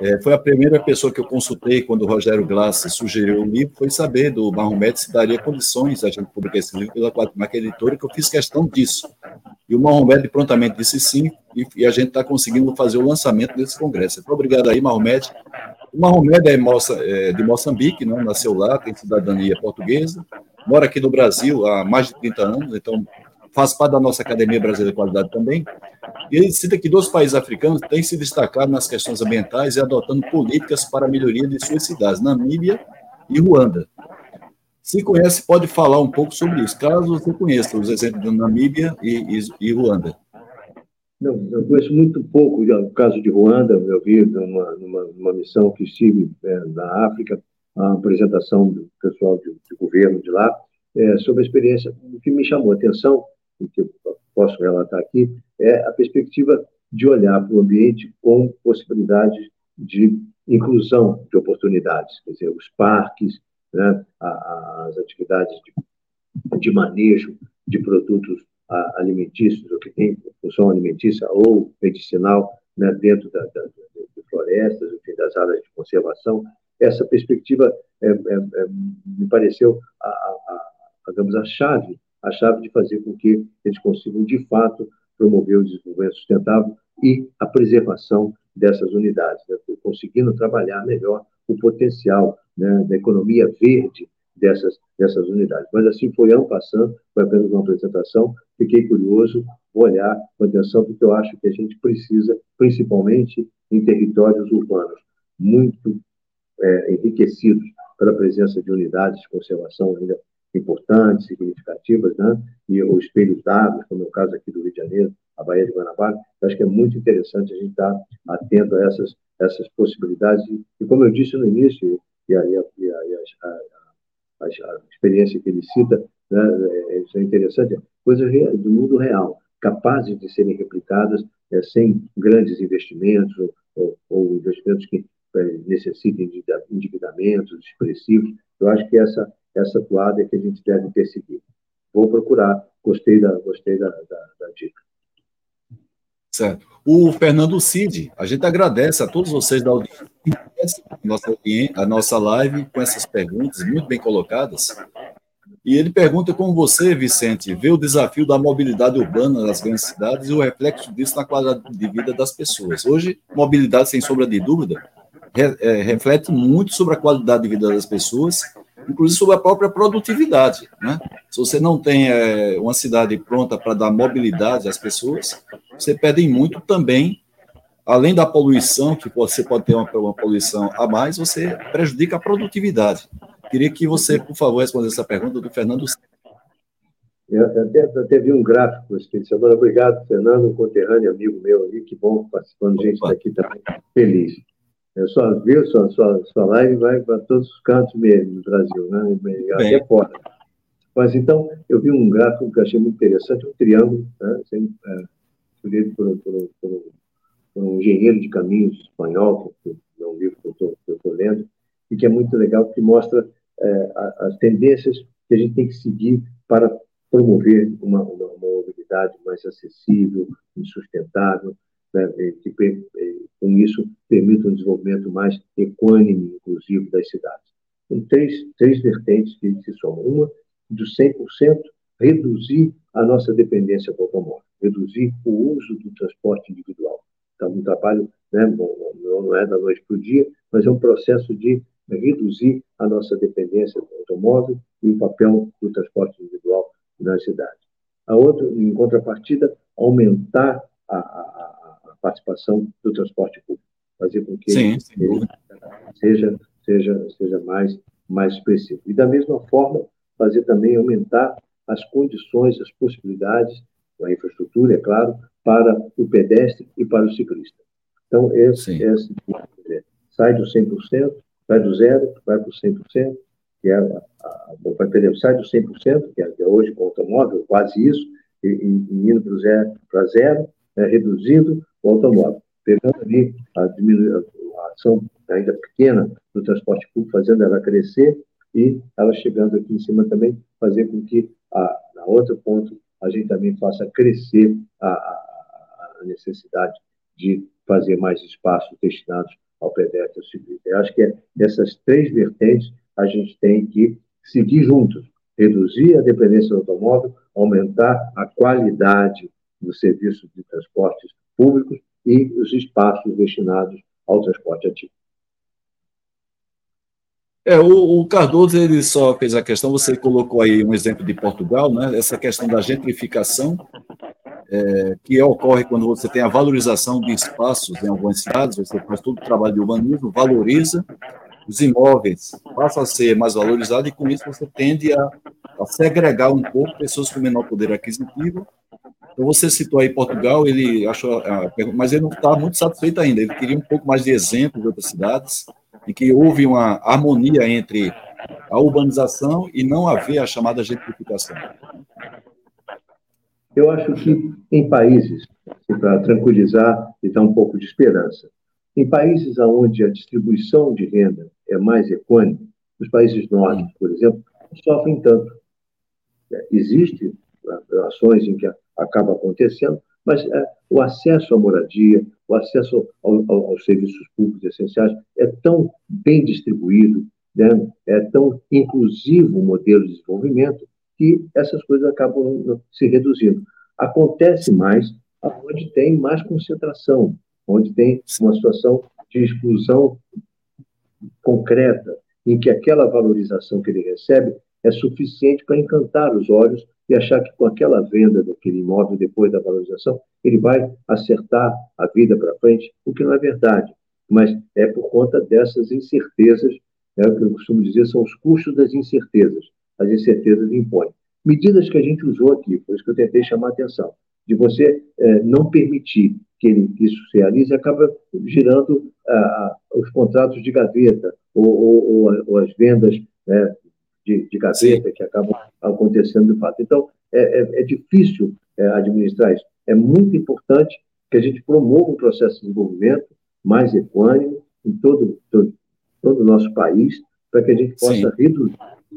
é, foi a primeira pessoa que eu consultei quando o Rogério Glass sugeriu o livro, foi saber do Mahomet se daria condições a gente publicar esse livro pela Quatro Editora, que eu fiz questão disso. E o Mahomet prontamente disse sim, e, e a gente está conseguindo fazer o lançamento desse congresso. Muito obrigado aí, Mahomet. O Mahomet é, moça, é de Moçambique, né? nasceu lá, tem cidadania portuguesa, mora aqui no Brasil há mais de 30 anos, então faz parte da nossa Academia Brasileira de Qualidade também. E ele cita que dois países africanos têm se destacado nas questões ambientais e adotando políticas para a melhoria de suas cidades, Namíbia e Ruanda. Se conhece, pode falar um pouco sobre isso, caso você conheça os exemplos de Namíbia e, e, e Ruanda. Não, eu conheço muito pouco o caso de Ruanda, eu vi numa, numa, numa missão que estive é, na África, a apresentação do pessoal de, de governo de lá, é, sobre a experiência. O que me chamou a atenção o que eu posso relatar aqui, é a perspectiva de olhar para o ambiente com possibilidades de inclusão de oportunidades, quer dizer, os parques, né, as atividades de, de manejo de produtos alimentícios, ou que tem função alimentícia ou medicinal né, dentro da, da, de florestas, enfim, das áreas de conservação. Essa perspectiva é, é, é, me pareceu, a, a, a, digamos, a chave a chave de fazer com que eles consigam, de fato, promover o desenvolvimento sustentável e a preservação dessas unidades, né? conseguindo trabalhar melhor o potencial né, da economia verde dessas, dessas unidades. Mas assim foi ano passando, foi apenas uma apresentação, fiquei curioso, vou olhar com atenção, porque eu acho que a gente precisa, principalmente em territórios urbanos, muito é, enriquecidos pela presença de unidades de conservação ainda importantes, significativas, né? e os espelhos d'água, como é o caso aqui do Rio de Janeiro, a Baía de Guanabara, eu acho que é muito interessante a gente estar atento a essas, essas possibilidades. E, como eu disse no início, e a, e a, e a, a, a experiência que ele cita, né, é, isso é interessante, coisas do mundo real, capazes de serem replicadas é, sem grandes investimentos ou, ou investimentos que é, necessitem de endividamentos expressivos. Eu acho que essa essa toada é que a gente deve perseguir. Vou procurar, gostei da, gostei da, da, da dica. Certo. O Fernando Cid, a gente agradece a todos vocês da audiência, nossa, a nossa live com essas perguntas muito bem colocadas. E ele pergunta como você, Vicente, vê o desafio da mobilidade urbana nas grandes cidades e o reflexo disso na qualidade de vida das pessoas. Hoje, mobilidade, sem sombra de dúvida, re, é, reflete muito sobre a qualidade de vida das pessoas inclusive sobre a própria produtividade. Né? Se você não tem é, uma cidade pronta para dar mobilidade às pessoas, você perde muito também, além da poluição, que você pode ter uma, uma poluição a mais, você prejudica a produtividade. Queria que você, por favor, respondesse essa pergunta do Fernando. Eu até, até vi um gráfico esse fim de semana. Obrigado, Fernando, um conterrâneo amigo meu ali. Que bom participando, gente daqui também. Feliz. Eu só vi sua, sua, sua live vai para todos os cantos mesmo do Brasil, né? até fora. Mas então, eu vi um gráfico que achei muito interessante, um triângulo, né? Sem, é, escolhido por, por, por, por, um engenheiro de caminhos espanhol, que é um livro que eu estou lendo, e que é muito legal, que mostra é, as tendências que a gente tem que seguir para promover uma, uma, uma mobilidade mais acessível e sustentável, né, que com isso permita um desenvolvimento mais equânime, inclusive, das cidades. Tem três, três vertentes que se somam. Uma, do 100%, reduzir a nossa dependência do automóvel, reduzir o uso do transporte individual. Então, um trabalho né, não é da noite para o dia, mas é um processo de reduzir a nossa dependência do automóvel e o papel do transporte individual nas cidades. A outra, em contrapartida, aumentar a, a participação do transporte público, fazer com que Sim, ele seja, seja, seja mais, mais expressivo. E, da mesma forma, fazer também aumentar as condições, as possibilidades, a infraestrutura, é claro, para o pedestre e para o ciclista. Então, esse, esse sai do 100%, vai do zero, vai para o 100%, que é a, a, vai perder, sai do 100%, que é hoje com o automóvel, quase isso, e, e indo para zero, para zero né, reduzindo o automóvel, pegando ali a, a ação ainda pequena do transporte público, fazendo ela crescer e ela chegando aqui em cima também, fazer com que, a, na outro ponto, a gente também faça crescer a, a, necessidade de fazer mais espaços destinados ao pedestre e ciclista. Eu acho que é, essas três vertentes a gente tem que seguir juntos, reduzir a dependência do automóvel, aumentar a qualidade do serviço de transportes públicos e os espaços destinados ao transporte ativo. É, o, o, Cardoso ele só fez a questão, você colocou aí um exemplo de Portugal, né? essa questão da gentrificação, é, que ocorre quando você tem a valorização de espaços em algumas cidades, você faz todo o trabalho de urbanismo, valoriza, os imóveis passam a ser mais valorizados e com isso você tende a, a segregar um pouco pessoas com menor poder aquisitivo. Então você citou aí Portugal, ele achou, mas ele não está muito satisfeito ainda, ele queria um pouco mais de exemplos de outras cidades, em que houve uma harmonia entre a urbanização e não haver a chamada gentrificação? Eu acho que em países, para tranquilizar e dar um pouco de esperança, em países onde a distribuição de renda é mais econômica, os países nórdicos, por exemplo, sofrem tanto. Existem ações em que acaba acontecendo, mas é, o acesso à moradia, o acesso ao, ao, aos serviços públicos essenciais é tão bem distribuído, né? é tão inclusivo o modelo de desenvolvimento que essas coisas acabam se reduzindo. Acontece mais onde tem mais concentração, onde tem uma situação de exclusão concreta, em que aquela valorização que ele recebe é suficiente para encantar os olhos e achar que com aquela venda daquele imóvel depois da valorização, ele vai acertar a vida para frente, o que não é verdade. Mas é por conta dessas incertezas, é o que eu costumo dizer, são os custos das incertezas. As incertezas impõem. Medidas que a gente usou aqui, por isso que eu tentei chamar a atenção, de você é, não permitir que, ele, que isso se realize, acaba girando ah, os contratos de gaveta ou, ou, ou as vendas né, de, de gaveta que acabam acontecendo de fato. Então, é, é, é difícil é, administrar isso. É muito importante que a gente promova um processo de desenvolvimento mais equânime em todo, todo, todo o nosso país, para que a gente possa Sim. reduzir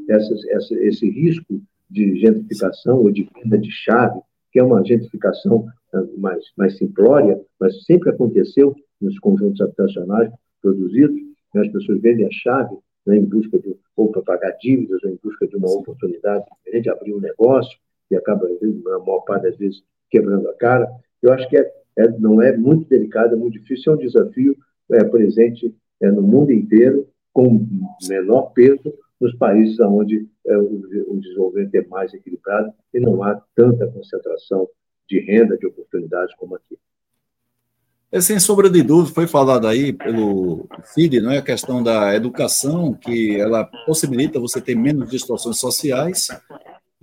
essas, essa, esse risco de gentrificação ou de venda de chave, que é uma gentrificação ah, mais, mais simplória, mas sempre aconteceu nos conjuntos habitacionais produzidos, né? as pessoas vendem a chave né, em busca de ou para pagar dívidas ou em busca de uma oportunidade diferente, abrir um negócio e acaba, na maior parte das vezes, quebrando a cara. Eu acho que é, é não é muito delicado, é muito difícil, é um desafio é, presente é, no mundo inteiro, com menor peso nos países onde é, o, o desenvolvimento é mais equilibrado e não há tanta concentração de renda, de oportunidades como aqui. É, sem sombra de dúvida, foi falado aí pelo Cid, não é a questão da educação, que ela possibilita você ter menos distorções sociais,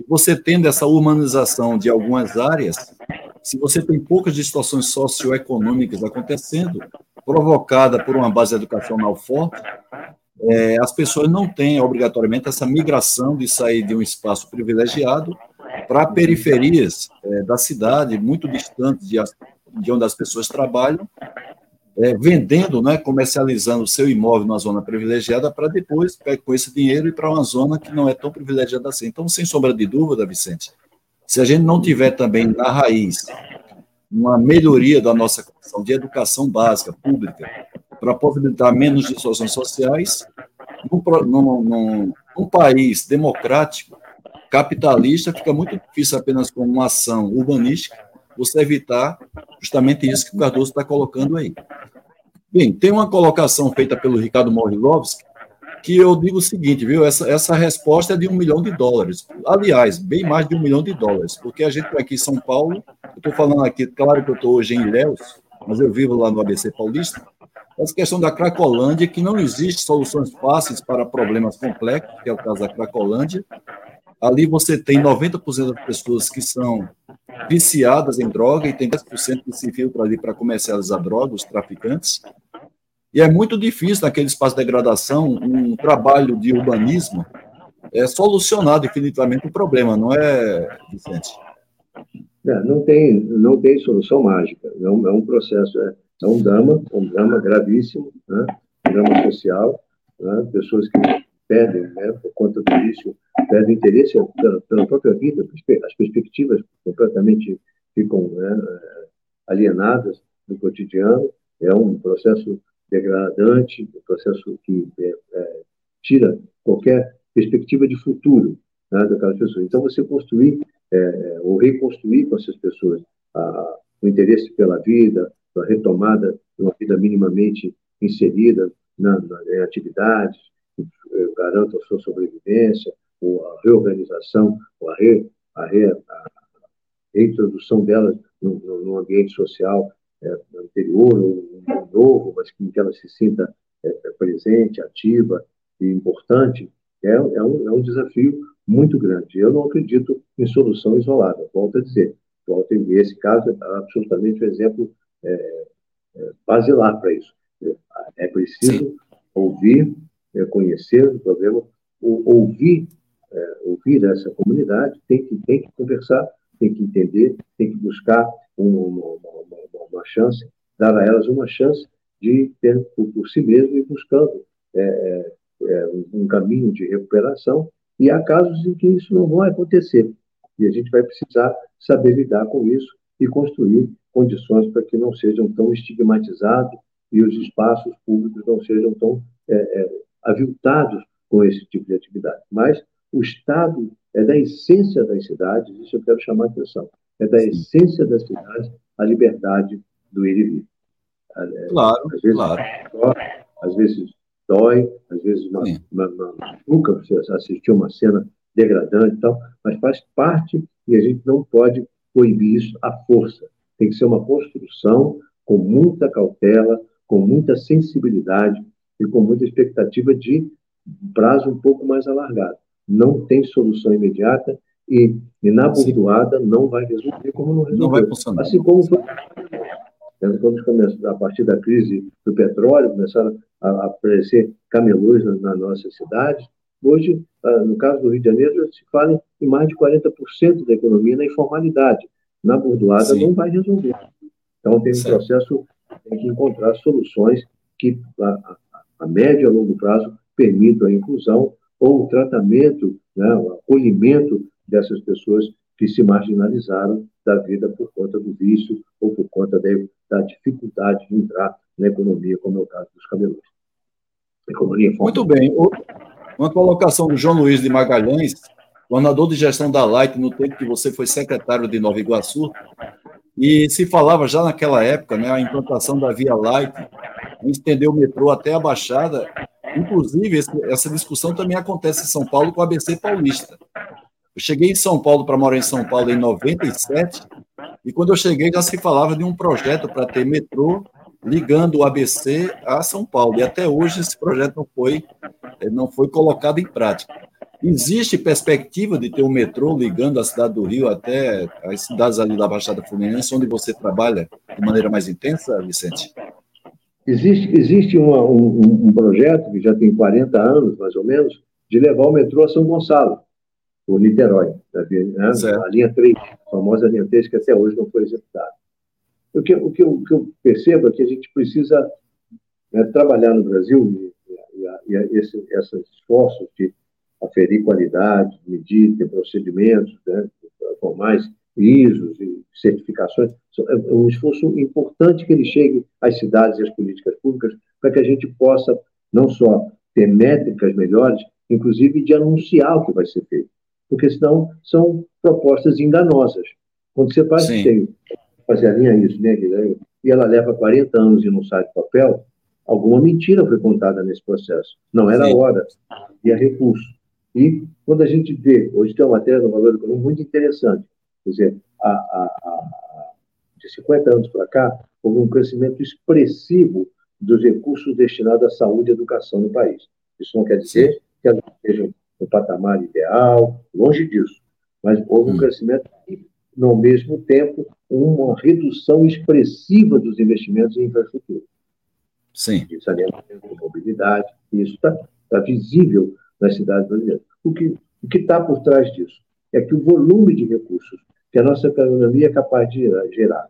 você tendo essa humanização de algumas áreas, se você tem poucas distorções socioeconômicas acontecendo, provocada por uma base educacional forte, é, as pessoas não têm obrigatoriamente essa migração de sair de um espaço privilegiado para periferias é, da cidade, muito distantes de de onde as pessoas trabalham, é, vendendo, né, comercializando o seu imóvel numa zona privilegiada para depois, com esse dinheiro, ir para uma zona que não é tão privilegiada assim. Então, sem sombra de dúvida, Vicente, se a gente não tiver também na raiz uma melhoria da nossa condição de educação básica, pública, para possibilitar menos distorções sociais, num, num, num, num país democrático, capitalista, fica muito difícil apenas com uma ação urbanística você evitar justamente isso que o Cardoso está colocando aí. Bem, tem uma colocação feita pelo Ricardo Morilovski, que eu digo o seguinte, viu? Essa, essa resposta é de um milhão de dólares. Aliás, bem mais de um milhão de dólares, porque a gente aqui em São Paulo, eu estou falando aqui, claro que eu estou hoje em Ilhéus, mas eu vivo lá no ABC Paulista, essa questão da Cracolândia, que não existe soluções fáceis para problemas complexos, que é o caso da Cracolândia. Ali você tem 90% das pessoas que são viciadas em droga e tem 10% que se filtra ali para comercializar drogas, os traficantes. E é muito difícil, naquele espaço de degradação, um trabalho de urbanismo é solucionar definitivamente o problema, não é, Vicente? É, não, tem, não tem solução mágica. É um, é um processo, é, é, um drama, um drama gravíssimo, né? um drama social, né? pessoas que perdem, né, por conta do vício, perdem interesse pela, pela, própria vida, as perspectivas completamente ficam né, alienadas do cotidiano. É um processo degradante, um processo que é, é, tira qualquer perspectiva de futuro né, daquelas pessoas. Então, você construir é, ou reconstruir com essas pessoas a, o interesse pela vida, a retomada de uma vida minimamente inserida na, na, em atividades, que garantam a sua sobrevivência, ou a reorganização, ou a, re, a, re, a reintrodução delas no, no, no ambiente social é, anterior ou novo, mas que, que ela se sinta é, presente, ativa e importante, é, é, um, é um desafio muito grande. Eu não acredito em solução isolada, volto a dizer. Volto esse caso é absolutamente um exemplo é, é, basilar para isso. É preciso Sim. ouvir, é, conhecer o problema, ouvir, é, ouvir essa comunidade, tem que, tem que conversar, tem que entender, tem que buscar uma, uma, uma, uma chance, dar a elas uma chance de ter por, por si mesmo e buscando é, é, um caminho de recuperação. E há casos em que isso não vai acontecer. E a gente vai precisar saber lidar com isso e construir condições para que não sejam tão estigmatizados e os espaços públicos não sejam tão é, é, aviltados com esse tipo de atividade. Mas o Estado é da essência das cidades, isso eu quero chamar a atenção, é da essência das cidades a liberdade do ir e vir. É, claro, às vezes, claro. Dói, às vezes dói, às vezes nunca você assistiu uma cena degradante e tal, mas faz parte e a gente não pode proibir isso à força. Tem que ser uma construção com muita cautela, com muita sensibilidade e com muita expectativa de prazo um pouco mais alargado. Não tem solução imediata e, e na bordoada não vai resolver como não resolveu. Não vai funcionar. Assim como foi quando começou, a partir da crise do petróleo, começaram a aparecer camelôs na, na nossa cidade. Hoje, ah, no caso do Rio de Janeiro, se fala em mais de 40% da economia na informalidade. Na bordoada Sim. não vai resolver. Então, tem um certo. processo, tem que encontrar soluções que, a, a, a médio e a longo prazo, permitam a inclusão ou o tratamento, né, o acolhimento dessas pessoas que se marginalizaram da vida por conta do vício ou por conta da, da dificuldade de entrar na economia, como é o caso dos camelões. Muito bem. Uma colocação do João Luiz de Magalhães, coordenador de gestão da Light, no tempo que você foi secretário de Nova Iguaçu, e se falava já naquela época, né, a implantação da Via Light, estender o metrô até a Baixada. Inclusive, essa discussão também acontece em São Paulo com a ABC Paulista. Eu cheguei em São Paulo para morar em São Paulo em 97, e quando eu cheguei já se falava de um projeto para ter metrô ligando o ABC a São Paulo. E até hoje esse projeto não foi, eh, não foi colocado em prática. Existe perspectiva de ter um metrô ligando a cidade do Rio até as cidades ali da Baixada Fluminense, onde você trabalha de maneira mais intensa, Vicente? Existe, existe uma, um, um, projeto que já tem 40 anos, mais ou menos, de levar o metrô a São Gonçalo por Niterói, né? a linha 3, a famosa linha 3, que até hoje não foi executada. O que, o que, eu, o que eu percebo é que a gente precisa né, trabalhar no Brasil, e, e, e esse, esses esforços de aferir qualidade, medir, ter procedimentos né, formais, ISOs e certificações, é um esforço importante que ele chegue às cidades e às políticas públicas para que a gente possa não só ter métricas melhores, inclusive de anunciar o que vai ser feito. Porque senão são propostas enganosas. Quando você faz, tem, fazer a linha isso, né, Guilherme? E ela leva 40 anos e não sai do papel, alguma mentira foi contada nesse processo. Não era Sim. hora, havia recurso. E quando a gente vê, hoje tem uma matéria no Valor Econômico muito interessante, quer dizer, a, a, a, de 50 anos para cá, houve um crescimento expressivo dos recursos destinados à saúde e educação no país. Isso não quer dizer que elas estejam no patamar ideal, longe disso, mas houve um hum. crescimento no mesmo tempo, uma redução expressiva dos investimentos em infraestrutura. Sim. De saneamento, mobilidade, isso está tá visível nas cidades brasileiras. O que o está por trás disso é que o volume de recursos que a nossa economia é capaz de gerar,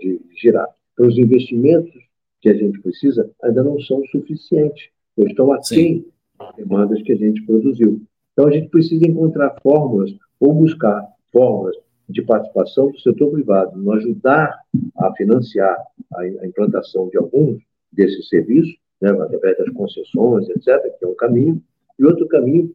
de gerar para os investimentos que a gente precisa ainda não são suficientes, ou estão aquém das demandas que a gente produziu. Então, a gente precisa encontrar fórmulas ou buscar fórmulas de participação do setor privado, nos ajudar a financiar a, implantação de alguns desses serviços, né, através das concessões, etc., que é um caminho, e outro caminho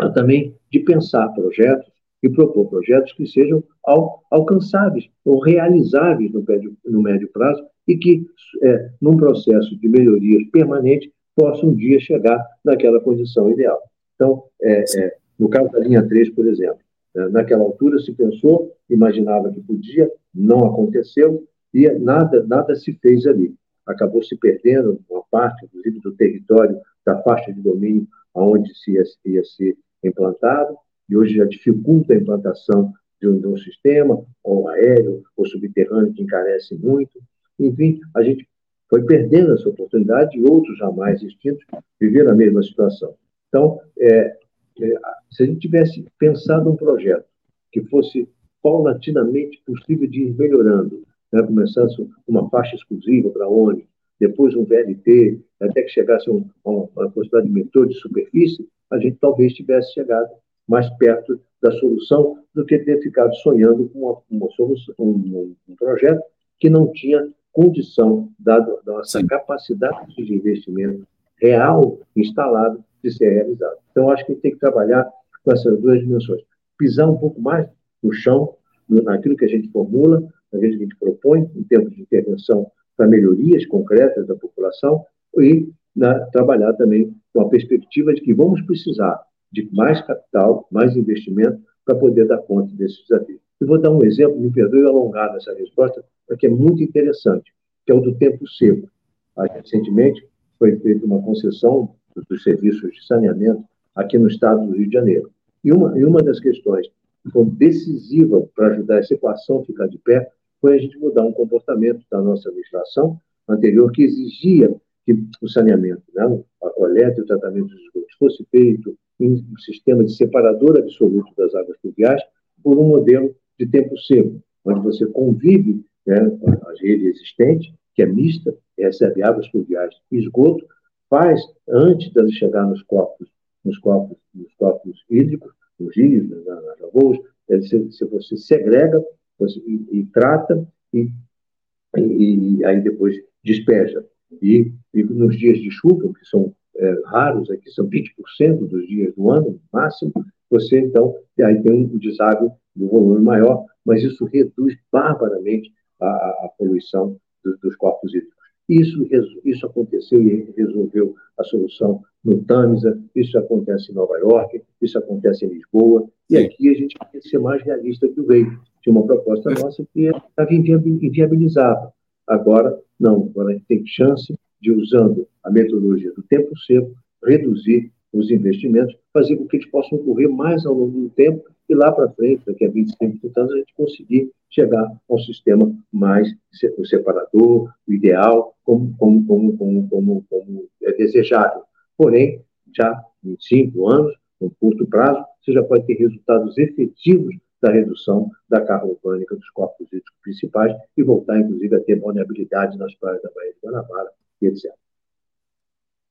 é também de pensar projetos e propor projetos que sejam al alcançáveis ou realizáveis no médio, no médio prazo e que, é, num processo de melhorias permanente, possam um dia chegar naquela condição ideal. Então, é, é, no caso da linha 3, por exemplo, naquela altura se pensou, imaginava que podia, não aconteceu e nada, nada se fez ali. Acabou se perdendo uma parte, inclusive, do território, da faixa de domínio onde se ia, ia ser implantado, e hoje já dificulta a implantação de um, de um sistema, ou aéreo, ou subterrâneo, que encarece muito. Enfim, a gente foi perdendo essa oportunidade e outros jamais extintos viveram a mesma situação. Então, é, é, se a gente tivesse pensado um projeto que fosse paulatinamente possível de ir melhorando, né, começasse uma faixa exclusiva para ônibus, depois um VLT, até que chegasse a um, uma, possibilidade de metrô de superfície, a gente talvez tivesse chegado mais perto da solução do que ter ficado sonhando com uma, uma solução, um, um, projeto que não tinha condição, dado a nossa Sim. capacidade de investimento real instalado, de ser realizado. Então, acho que tem que trabalhar com essas duas dimensões. Pisar um pouco mais no chão, naquilo que a gente formula, naquilo que a gente propõe, em termos de intervenção para melhorias concretas da população, e na, trabalhar também com a perspectiva de que vamos precisar de mais capital, mais investimento para poder dar conta desse desafio. E vou dar um exemplo, me perdoe alongar nessa resposta, porque é muito interessante, que é o do tempo seco. Recentemente foi feita uma concessão dos serviços de saneamento aqui no estado do Rio de Janeiro. E uma, e uma das questões que foi decisiva para ajudar essa equação a ficar de pé foi a gente mudar um comportamento da nossa legislação anterior que exigia que o saneamento, né, a coleta e o tratamento dos esgotos fosse feito em um sistema de separador absoluto das águas pluviais por um modelo de tempo seco, onde você convive né, com a rede existente, que é mista, recebe águas pluviais e esgoto, faz, antes de chegar nos corpos, nos corpos, nos corpos hídricos, nos rios, nas, nas lagoas, se, se você segrega você, e, e trata e, e, e, aí depois despeja. E, nos dias de chuva, que são é, raros, aqui são 20% dos dias do ano, no máximo, você então aí tem um deságio de volume maior, mas isso reduz barbaramente a, a poluição dos, dos corpos hídricos. Isso, isso aconteceu e resolveu a solução no Tamisa, isso acontece em Nova York, isso acontece em Lisboa, e aqui a gente quer ser mais realista que o rei. Tinha uma proposta nossa que estava inviabilizada. Agora, não, agora a gente tem chance de, usando a metodologia do tempo seco, reduzir os investimentos, fazer com que eles possam ocorrer mais ao longo do tempo e lá para frente, daqui a 25, 30 anos, a gente conseguir chegar a um sistema mais o separador, o ideal, como, como, como, como, como, como é desejável. Porém, já em cinco anos, no curto prazo, você já pode ter resultados efetivos da redução da carga orgânica dos corpos hídricos principais e voltar, inclusive, a ter vulnerabilidade nas praias da Baía de Guanabara e etc.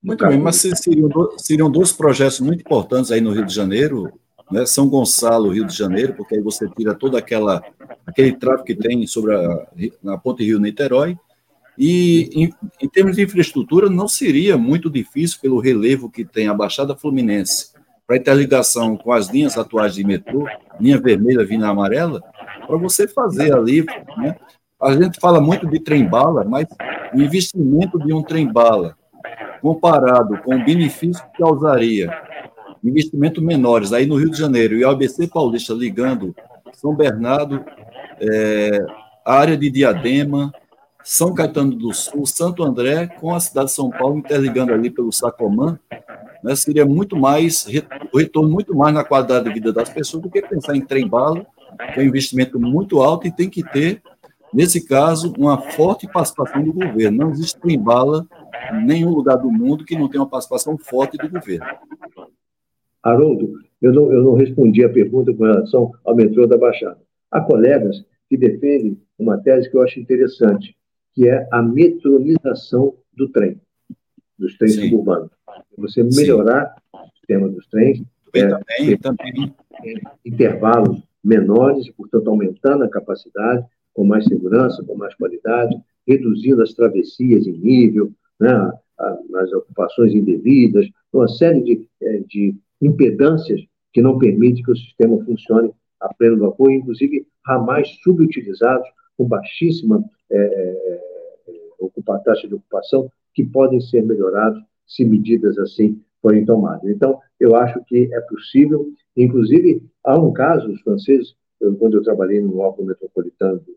Muito bem, mas seriam, seriam dois projetos muito importantes aí no Rio de Janeiro, né? São Gonçalo, Rio de Janeiro, porque aí você tira todo aquela, aquele tráfego que tem sobre a, na Ponte Rio-Niterói, e em, em, termos de infraestrutura, não seria muito difícil, pelo relevo que tem a Baixada Fluminense, para interligação com as linhas atuais de metrô, linha vermelha, linha amarela, para você fazer ali né, a gente fala muito de trem-bala, mas o investimento de um trem-bala comparado com o benefício que causaria investimento menores aí no Rio de Janeiro e o ABC Paulista ligando São Bernardo, é, a área de Diadema, São Caetano do Sul, Santo André, com a cidade de São Paulo, interligando ali pelo Sacomã, né, seria muito mais, retorno muito mais na qualidade de vida das pessoas do que pensar em trem-bala, que é um investimento muito alto e tem que ter, nesse caso, uma forte participação do governo. Não existe trem-bala em nenhum lugar do mundo que não tenha uma participação forte do governo. Haroldo, eu não, eu não respondi a pergunta com relação ao metrô da Baixada. Há colegas que defendem uma tese que eu acho interessante, que é a metronização do trem, dos trens Sim. suburbanos. Você melhorar Sim. o sistema dos trens, é, também, também. intervalos menores, portanto, aumentando a capacidade, com mais segurança, com mais qualidade, reduzindo as travessias em nível, né, as ocupações indevidas, uma série de, é, de impedâncias que não permitem que o sistema funcione a pleno vapor, inclusive ramais subutilizados, com baixíssima é, é, é taxa de ocupação, que podem ser melhorados se medidas assim forem tomadas. Então, eu acho que é possível, inclusive, há um caso, os franceses, eu, quando eu trabalhei no órgão metropolitano do,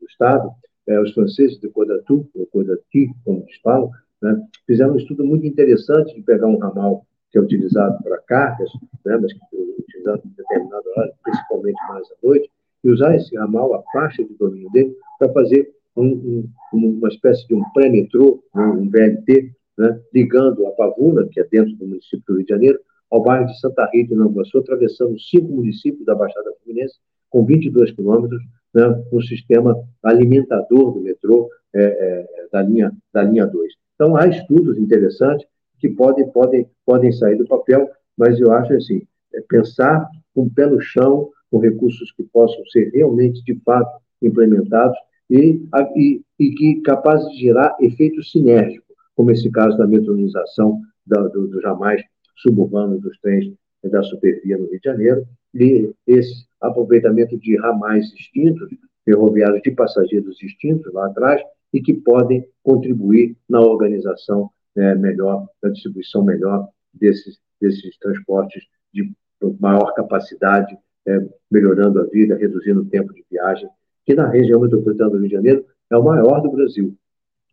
do Estado, é, os franceses de Codatu, ou Codati, como eles falam, né, fizeram um estudo muito interessante de pegar um ramal que é utilizado para cargas, né, mas que é utilizado em determinada hora, principalmente mais à noite, e usar esse ramal, a faixa de domínio dele, para fazer um, um, uma espécie de um pré-metrô, um VLT, né, ligando a Pavuna, que é dentro do município do Rio de Janeiro, ao bairro de Santa Rita, em Nova Iguaçu, atravessando cinco municípios da Baixada Fluminense, com 22 quilômetros, né, um sistema alimentador do metrô é, é, da, linha, da linha 2. Então, há estudos interessantes que podem, podem, podem sair do papel, mas eu acho assim, é pensar com o pé no chão, com recursos que possam ser realmente, de fato, implementados e, e, e que capazes de gerar efeitos sinérgicos, como esse caso da metronização da, do, do jamais suburbano dos trens da Supervia no Rio de Janeiro, e esse aproveitamento de ramais distintos, ferroviários de passageiros distintos lá atrás, e que podem contribuir na organização né, melhor, na distribuição melhor desses, desses transportes de maior capacidade, é, melhorando a vida, reduzindo o tempo de viagem, que na região metropolitana do Rio de Janeiro é o maior do Brasil.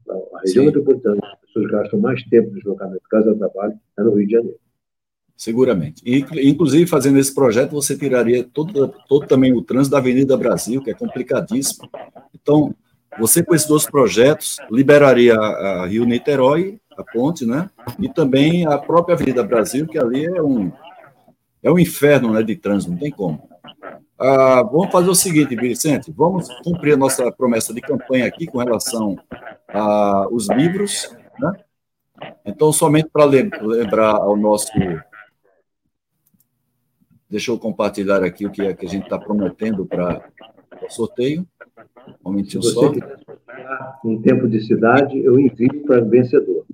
A região Sim. metropolitana, as pessoas gastam mais tempo no deslocamento de casa do trabalho, é no Rio de Janeiro. Seguramente. E, inclusive, fazendo esse projeto, você tiraria todo, todo também o trânsito da Avenida Brasil, que é complicadíssimo. Então, você, com esses dois projetos, liberaria a Rio Niterói a ponte, né? E também a própria Avenida Brasil, que ali é um, é um inferno né, de trânsito, não tem como. Ah, vamos fazer o seguinte, Vicente, vamos cumprir a nossa promessa de campanha aqui com relação aos livros, né? Então, somente para lembrar ao nosso. Deixa eu compartilhar aqui o que é que a gente está prometendo para o sorteio. Um momentinho você só. Em tempo de cidade, eu envio para o vencedor.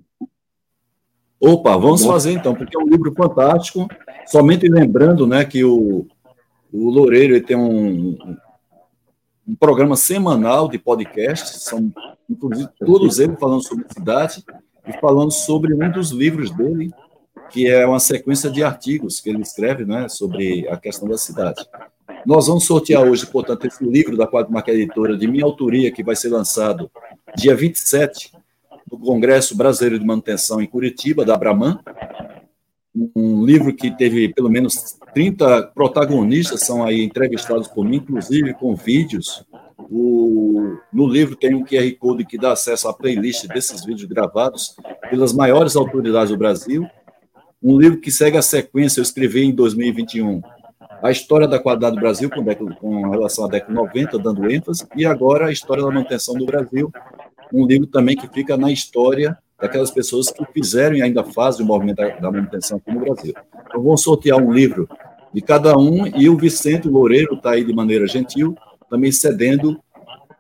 Opa, vamos fazer então, porque é um livro fantástico. Somente lembrando né, que o, o Loureiro tem um, um programa semanal de podcast, são inclusive todos eles falando sobre cidade e falando sobre um dos livros dele, que é uma sequência de artigos que ele escreve né, sobre a questão da cidade. Nós vamos sortear hoje, portanto, esse livro da Quadro Marca Editora, de minha autoria, que vai ser lançado dia 27 do Congresso Brasileiro de Manutenção em Curitiba, da Abraman, um livro que teve pelo menos 30 protagonistas, são aí entrevistados por mim, inclusive com vídeos. O, no livro tem um QR Code que dá acesso à playlist desses vídeos gravados pelas maiores autoridades do Brasil. Um livro que segue a sequência, eu escrevi em 2021, a história da qualidade do Brasil com, com relação à década de 90, dando ênfase, e agora a história da manutenção do Brasil, um livro também que fica na história daquelas pessoas que fizeram e ainda fazem o movimento da, manutenção aqui no Brasil. Então, vamos sortear um livro de cada um e o Vicente Loureiro está aí de maneira gentil, também cedendo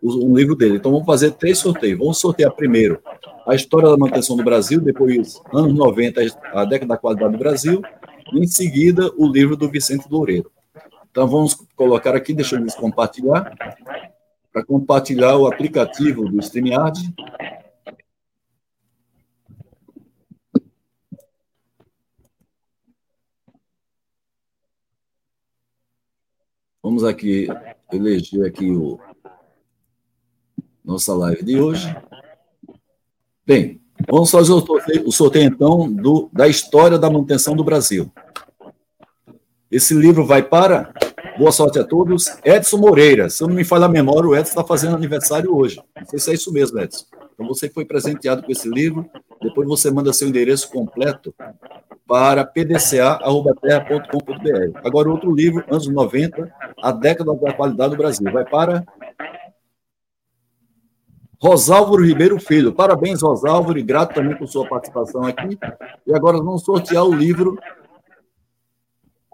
um livro dele. Então, vamos fazer três sorteios. Vamos sortear primeiro a história da manutenção do Brasil, depois, anos 90, a década da qualidade do Brasil, e em seguida, o livro do Vicente Loureiro. Então, vamos colocar aqui, deixa eu compartilhar. Para compartilhar o aplicativo do StreamYard. Vamos aqui eleger aqui o nossa live de hoje. Bem, vamos fazer o sorteio, então do, da história da manutenção do Brasil. Esse livro vai para Boa sorte a todos. Edson Moreira, se não me falha a memória, o Edson está fazendo aniversário hoje. Não sei se é isso mesmo, Edson. Então você foi presenteado com esse livro. Depois você manda seu endereço completo para pdca.terra.com.br. Agora, outro livro, anos 90, A Década da Qualidade do Brasil. Vai para Rosálvaro Ribeiro Filho. Parabéns, Rosálvaro, e grato também por sua participação aqui. E agora vamos sortear o livro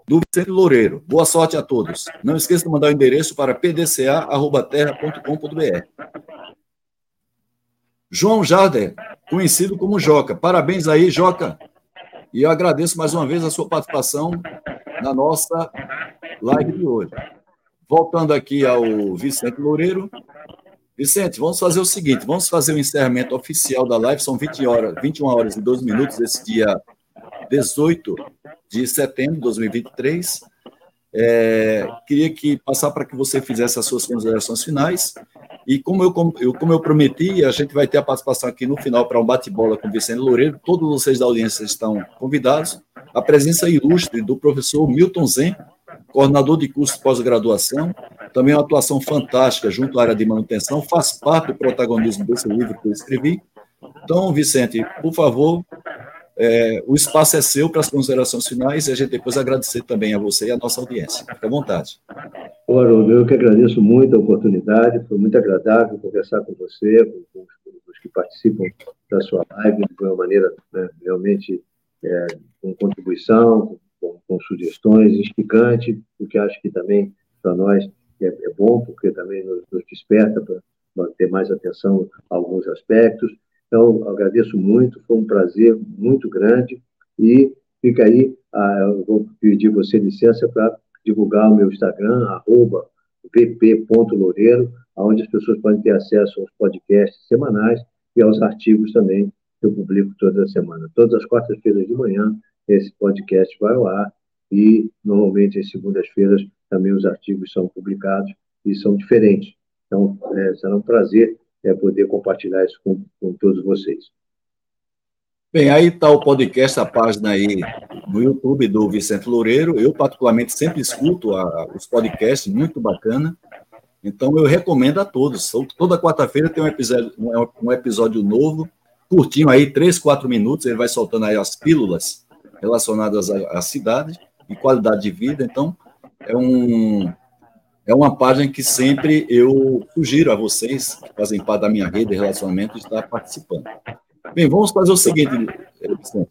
do Vicente Loureiro. Boa sorte a todos. Não esqueça de mandar o endereço para pdca.terra.com.br. João Jarder, conhecido como Joca. Parabéns aí, Joca. E eu agradeço mais uma vez a sua participação na nossa live de hoje. Voltando aqui ao Vicente Loureiro. Vicente, vamos fazer o seguinte: vamos fazer o encerramento oficial da live, são 20 horas, 21 horas e 12 minutos, esse dia 18 de setembro de 2023. É, queria que passar para que você fizesse as suas considerações finais. E como eu, como, eu, prometi, a gente vai ter a participação aqui no final para um bate-bola com Vicente Loureiro. Todos vocês da audiência estão convidados. A presença ilustre do professor Milton Zen, coordenador de curso de pós-graduação, também uma atuação fantástica junto à área de manutenção, faz parte do protagonismo desse livro que eu escrevi. Então, Vicente, por favor, é, o espaço é seu para as considerações finais e a gente depois agradecer também a você e a nossa audiência. Fique à vontade. Ô, Haroldo, eu que agradeço muito a oportunidade, foi muito agradável conversar com você, com, com os que participam da sua live, de uma maneira né, realmente é, com contribuição, com, com, sugestões, instigante, porque acho que também para nós é, é, bom, porque também nos, nos desperta para ter mais atenção a alguns aspectos. Então, agradeço muito, foi um prazer muito grande e fica aí, ah, eu vou pedir você licença para divulgar o meu Instagram, arroba vp.loureiro, onde as pessoas podem ter acesso aos podcasts semanais e aos artigos também que eu publico toda semana. Todas as quartas-feiras de manhã, esse podcast vai ao ar e, normalmente, às segundas-feiras, também os artigos são publicados e são diferentes. Então, é, será um prazer é, poder compartilhar isso com, com todos vocês. Bem, aí está o podcast, a página aí no YouTube do Vicente Loureiro. Eu, particularmente, sempre escuto a, os podcasts, muito bacana. Então, eu recomendo a todos. Toda quarta-feira tem um episódio, um episódio novo, curtinho aí, três, quatro minutos. Ele vai soltando aí as pílulas relacionadas à, à cidade e qualidade de vida. Então, é um, é uma página que sempre eu sugiro a vocês, que fazem parte da minha rede de relacionamento, estar participando. Bem, vamos fazer o seguinte, Vicente.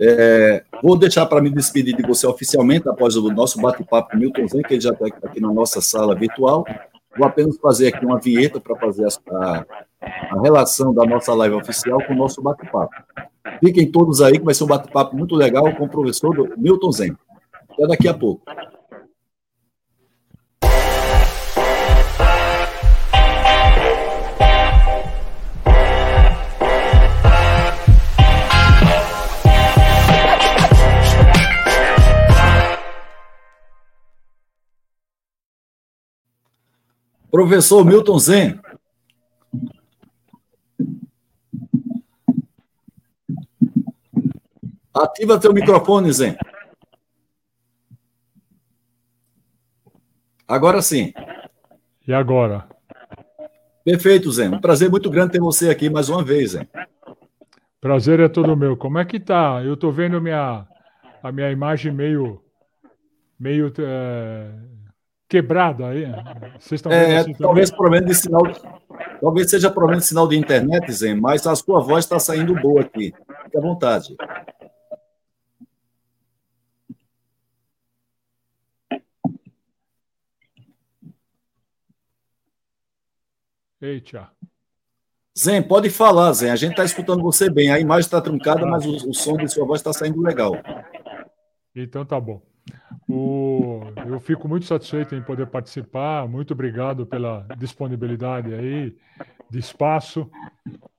É, vou deixar para me despedir de você oficialmente após o nosso bate-papo com Milton Zen, que ele já está aqui na nossa sala virtual. Vou apenas fazer aqui uma vinheta para fazer a, a, relação da nossa live oficial com o nosso bate-papo. Fiquem todos aí, que vai ser um bate-papo muito legal com o professor Milton Zen. Até daqui a pouco. Professor Milton Zen. Ativa teu microfone, Zen. Agora sim. E agora? Perfeito, Zen. Um prazer muito grande ter você aqui mais uma vez, Zen. Prazer é todo meu. Como é que tá? Eu tô vendo minha, a minha imagem meio, meio é, quebrada aí. Vocês estão é, assim talvez problema de sinal, talvez seja problema de sinal de internet, Zen, mas a sua voz está saindo boa aqui. Fique à vontade. Eita. Zen, pode falar, Zen. A gente está escutando você bem. A imagem está truncada, mas o, o som de sua voz está saindo legal. Então tá bom. O, eu fico muito satisfeito em poder participar. Muito obrigado pela disponibilidade aí de espaço.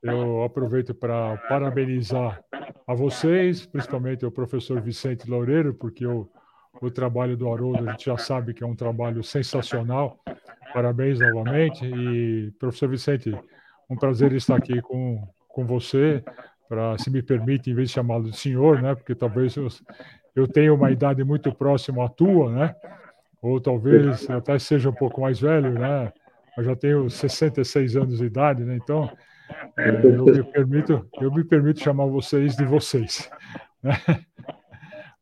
Eu aproveito para parabenizar a vocês, principalmente ao professor Vicente Loureiro, porque o, o trabalho do Haroldo a gente já sabe que é um trabalho sensacional. Parabéns novamente. E, professor Vicente, um prazer estar aqui com, com você, para, se me permite, em vez de chamá-lo de senhor, né, porque talvez eu tenha uma idade muito próxima à tua, né, ou talvez até seja um pouco mais velho, né, eu já tenho 66 anos de idade, né, então é, eu, me permito, eu me permito chamar vocês de vocês. Né?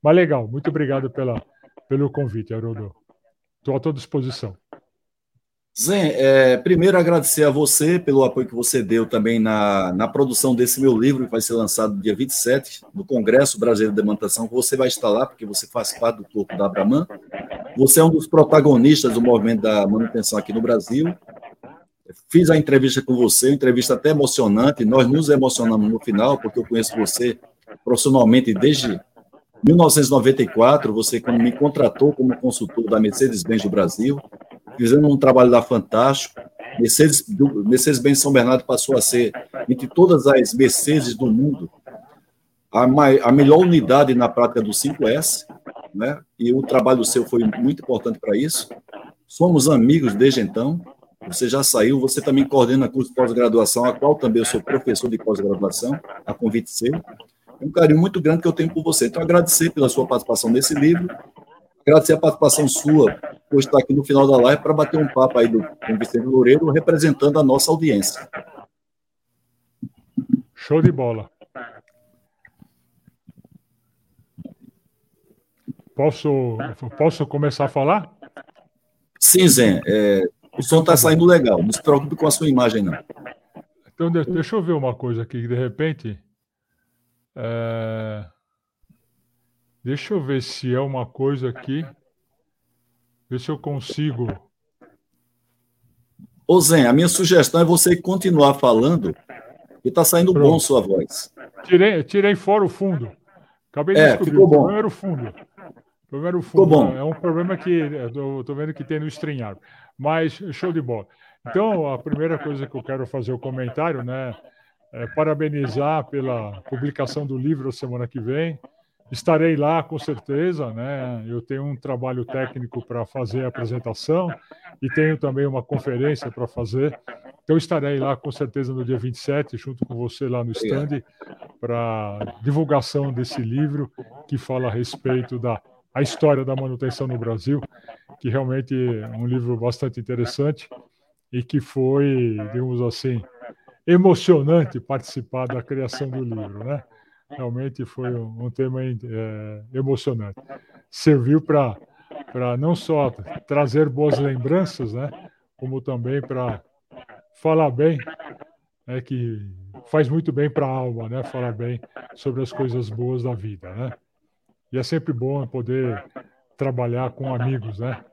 Mas legal, muito obrigado pela, pelo convite, Haroldo. Estou à tua disposição. Zé, é, primeiro agradecer a você pelo apoio que você deu também na, na produção desse meu livro, que vai ser lançado dia 27, no Congresso Brasileiro de Demantação, que você vai estar lá, porque você faz parte do corpo da Abraman. Você é um dos protagonistas do movimento da manutenção aqui no Brasil. Fiz a entrevista com você, entrevista até emocionante, nós nos emocionamos no final, porque eu conheço você profissionalmente desde 1994, você me contratou como consultor da Mercedes-Benz do Brasil, fizemos um trabalho lá fantástico. Mercedes, Mercedes-Benz São Bernardo passou a ser, entre todas as Mercedes do mundo, a, a melhor unidade na prática do 5S, né? e o trabalho seu foi muito importante para isso. Somos amigos desde então. Você já saiu, você também coordena curso de pós-graduação, a qual também eu sou professor de pós-graduação, a convite seu. É um carinho muito grande que eu tenho por você. Então, agradecer pela sua participação nesse livro Agradecer a participação sua por estar aqui no final da live para bater um papo aí do, com o Vicente Loureiro, representando a nossa audiência. Show de bola. Posso, posso começar a falar? Sim, Zé. É, o som está saindo legal. Não se preocupe com a sua imagem, não. Então, deixa eu ver uma coisa aqui, de repente. É... Deixa eu ver se é uma coisa aqui. Ver se eu consigo. Ô Zé, a minha sugestão é você continuar falando, e está saindo Pronto. bom sua voz. Tirei, tirei fora o fundo. Acabei de é, descobrir. Ficou bom. O problema era o fundo. O problema era o fundo. Ficou bom. É um problema que eu estou vendo que tem no StreamYard. Mas show de bola. Então, a primeira coisa que eu quero fazer o comentário, né? É parabenizar pela publicação do livro semana que vem. Estarei lá com certeza, né? Eu tenho um trabalho técnico para fazer a apresentação e tenho também uma conferência para fazer. Então estarei lá com certeza no dia 27, junto com você lá no stand, para divulgação desse livro que fala a respeito da a história da manutenção no Brasil, que realmente é um livro bastante interessante e que foi, digamos assim, emocionante participar da criação do livro, né? Realmente foi um, um tema é, emocionante. Serviu para não só trazer boas lembranças, né, como também para falar bem, né, que faz muito bem para a alma, né, falar bem sobre as coisas boas da vida, né. E é sempre bom poder trabalhar com amigos, né.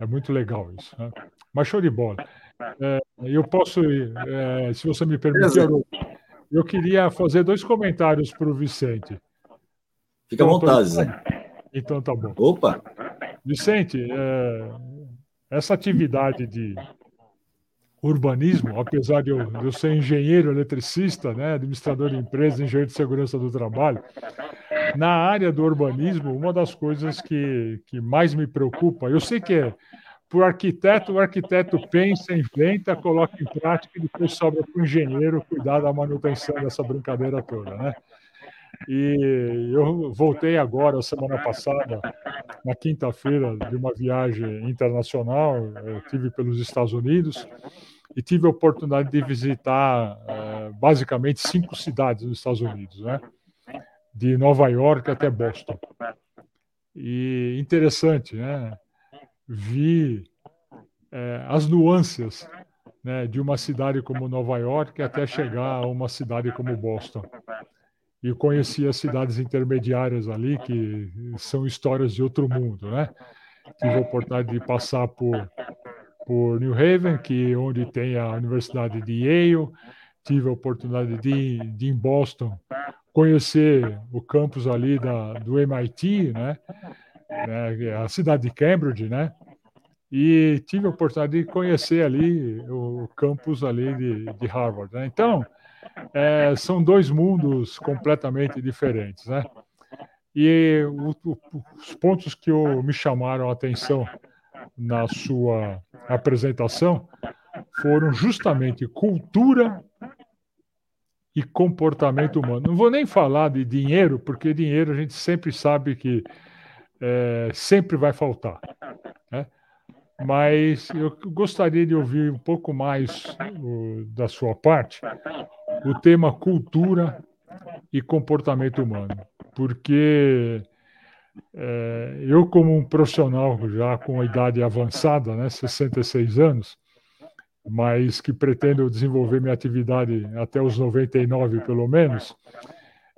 É muito legal isso. Né? Mas show de bola. É, eu posso, é, se você me permitir, eu queria fazer dois comentários para o Vicente. Fica à então, vontade, Zé. Então tá bom. Opa! Vicente, é, essa atividade de urbanismo, apesar de eu, de eu, ser engenheiro eletricista, né, administrador de empresa, engenheiro de segurança do trabalho, na área do urbanismo, uma das coisas que, que mais me preocupa, eu sei que é para o arquiteto, o arquiteto pensa, inventa, coloca em prática e depois sobra para o engenheiro cuidar da manutenção dessa brincadeira toda, né? E eu voltei agora, semana passada, na quinta-feira, de uma viagem internacional, eu tive pelos Estados Unidos e tive a oportunidade de visitar é, basicamente cinco cidades nos Estados Unidos, né? De Nova York até Boston. E interessante, né? Vi é, as nuances né, de uma cidade como Nova York até chegar a uma cidade como Boston. E conheci as cidades intermediárias ali, que são histórias de outro mundo. Né? Tive a oportunidade de passar por, por New Haven, que onde tem a Universidade de Yale. Tive a oportunidade de, de ir em Boston conhecer o campus ali da, do MIT, né? Né, a cidade de Cambridge, né? E tive a oportunidade de conhecer ali o campus ali de, de Harvard. Né? Então, é, são dois mundos completamente diferentes, né? E o, o, os pontos que eu, me chamaram a atenção na sua apresentação foram justamente cultura e comportamento humano. Não vou nem falar de dinheiro, porque dinheiro a gente sempre sabe que é, sempre vai faltar. Né? Mas eu gostaria de ouvir um pouco mais o, da sua parte o tema cultura e comportamento humano, porque é, eu, como um profissional já com a idade avançada, né, 66 anos, mas que pretendo desenvolver minha atividade até os 99 pelo menos,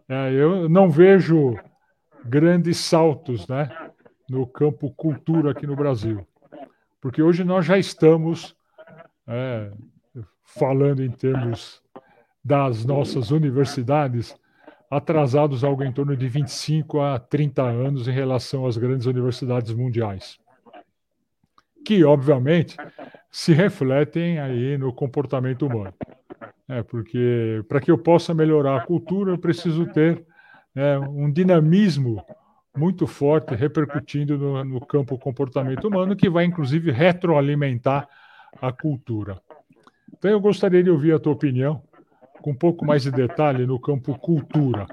é, eu não vejo grandes saltos né, no campo cultura aqui no Brasil. Porque hoje nós já estamos é, falando em termos das nossas universidades atrasados algo em torno de 25 a 30 anos em relação às grandes universidades mundiais. Que, obviamente, se refletem aí no comportamento humano. É, porque para que eu possa melhorar a cultura, eu preciso ter é, um dinamismo muito forte repercutindo no, no campo comportamento humano, que vai inclusive retroalimentar a cultura. Então, eu gostaria de ouvir a tua opinião, com um pouco mais de detalhe, no campo cultura,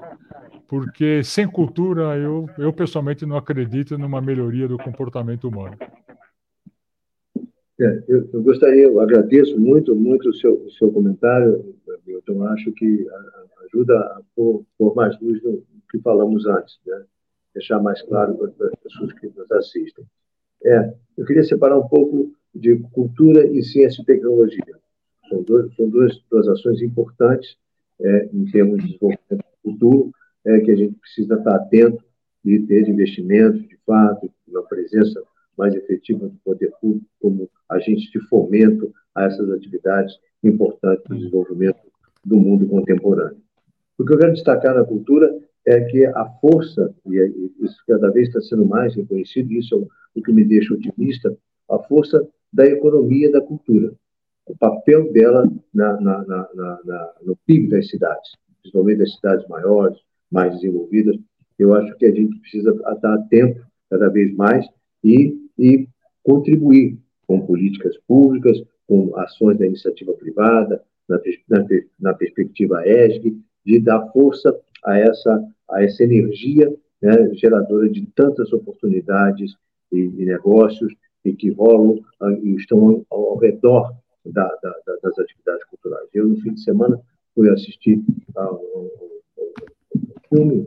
porque sem cultura, eu, eu pessoalmente não acredito numa melhoria do comportamento humano. É, eu, eu, gostaria, eu agradeço muito, muito o seu, o seu comentário, Milton. Acho que ajuda a pôr, pôr mais luz no que falamos antes, né? deixar mais claro para as pessoas que nos assistem. É, eu queria separar um pouco de cultura e ciência e tecnologia. São, dois, são duas, duas ações importantes é, em termos de desenvolvimento futuro, é, que a gente precisa estar atento e ter investimentos, de fato, uma presença mais efetiva do poder público como agente de fomento a essas atividades importantes do desenvolvimento do mundo contemporâneo. O que eu quero destacar na cultura é que a força, e é, isso cada vez está sendo mais reconhecido, isso é o que me deixa otimista, a força da economia da cultura, o papel dela na, na, na, no PIB das cidades, principalmente das cidades maiores, mais desenvolvidas. Eu acho que a gente precisa estar atento cada vez mais e, e contribuir com políticas públicas, com ações da iniciativa privada, na, na, na perspectiva ESG, de dar força a essa, a essa energia né, geradora de tantas oportunidades e, e, negócios e que rolam e estão ao, ao redor da, da, das atividades culturais. Eu, no fim de semana, fui assistir a um, filme,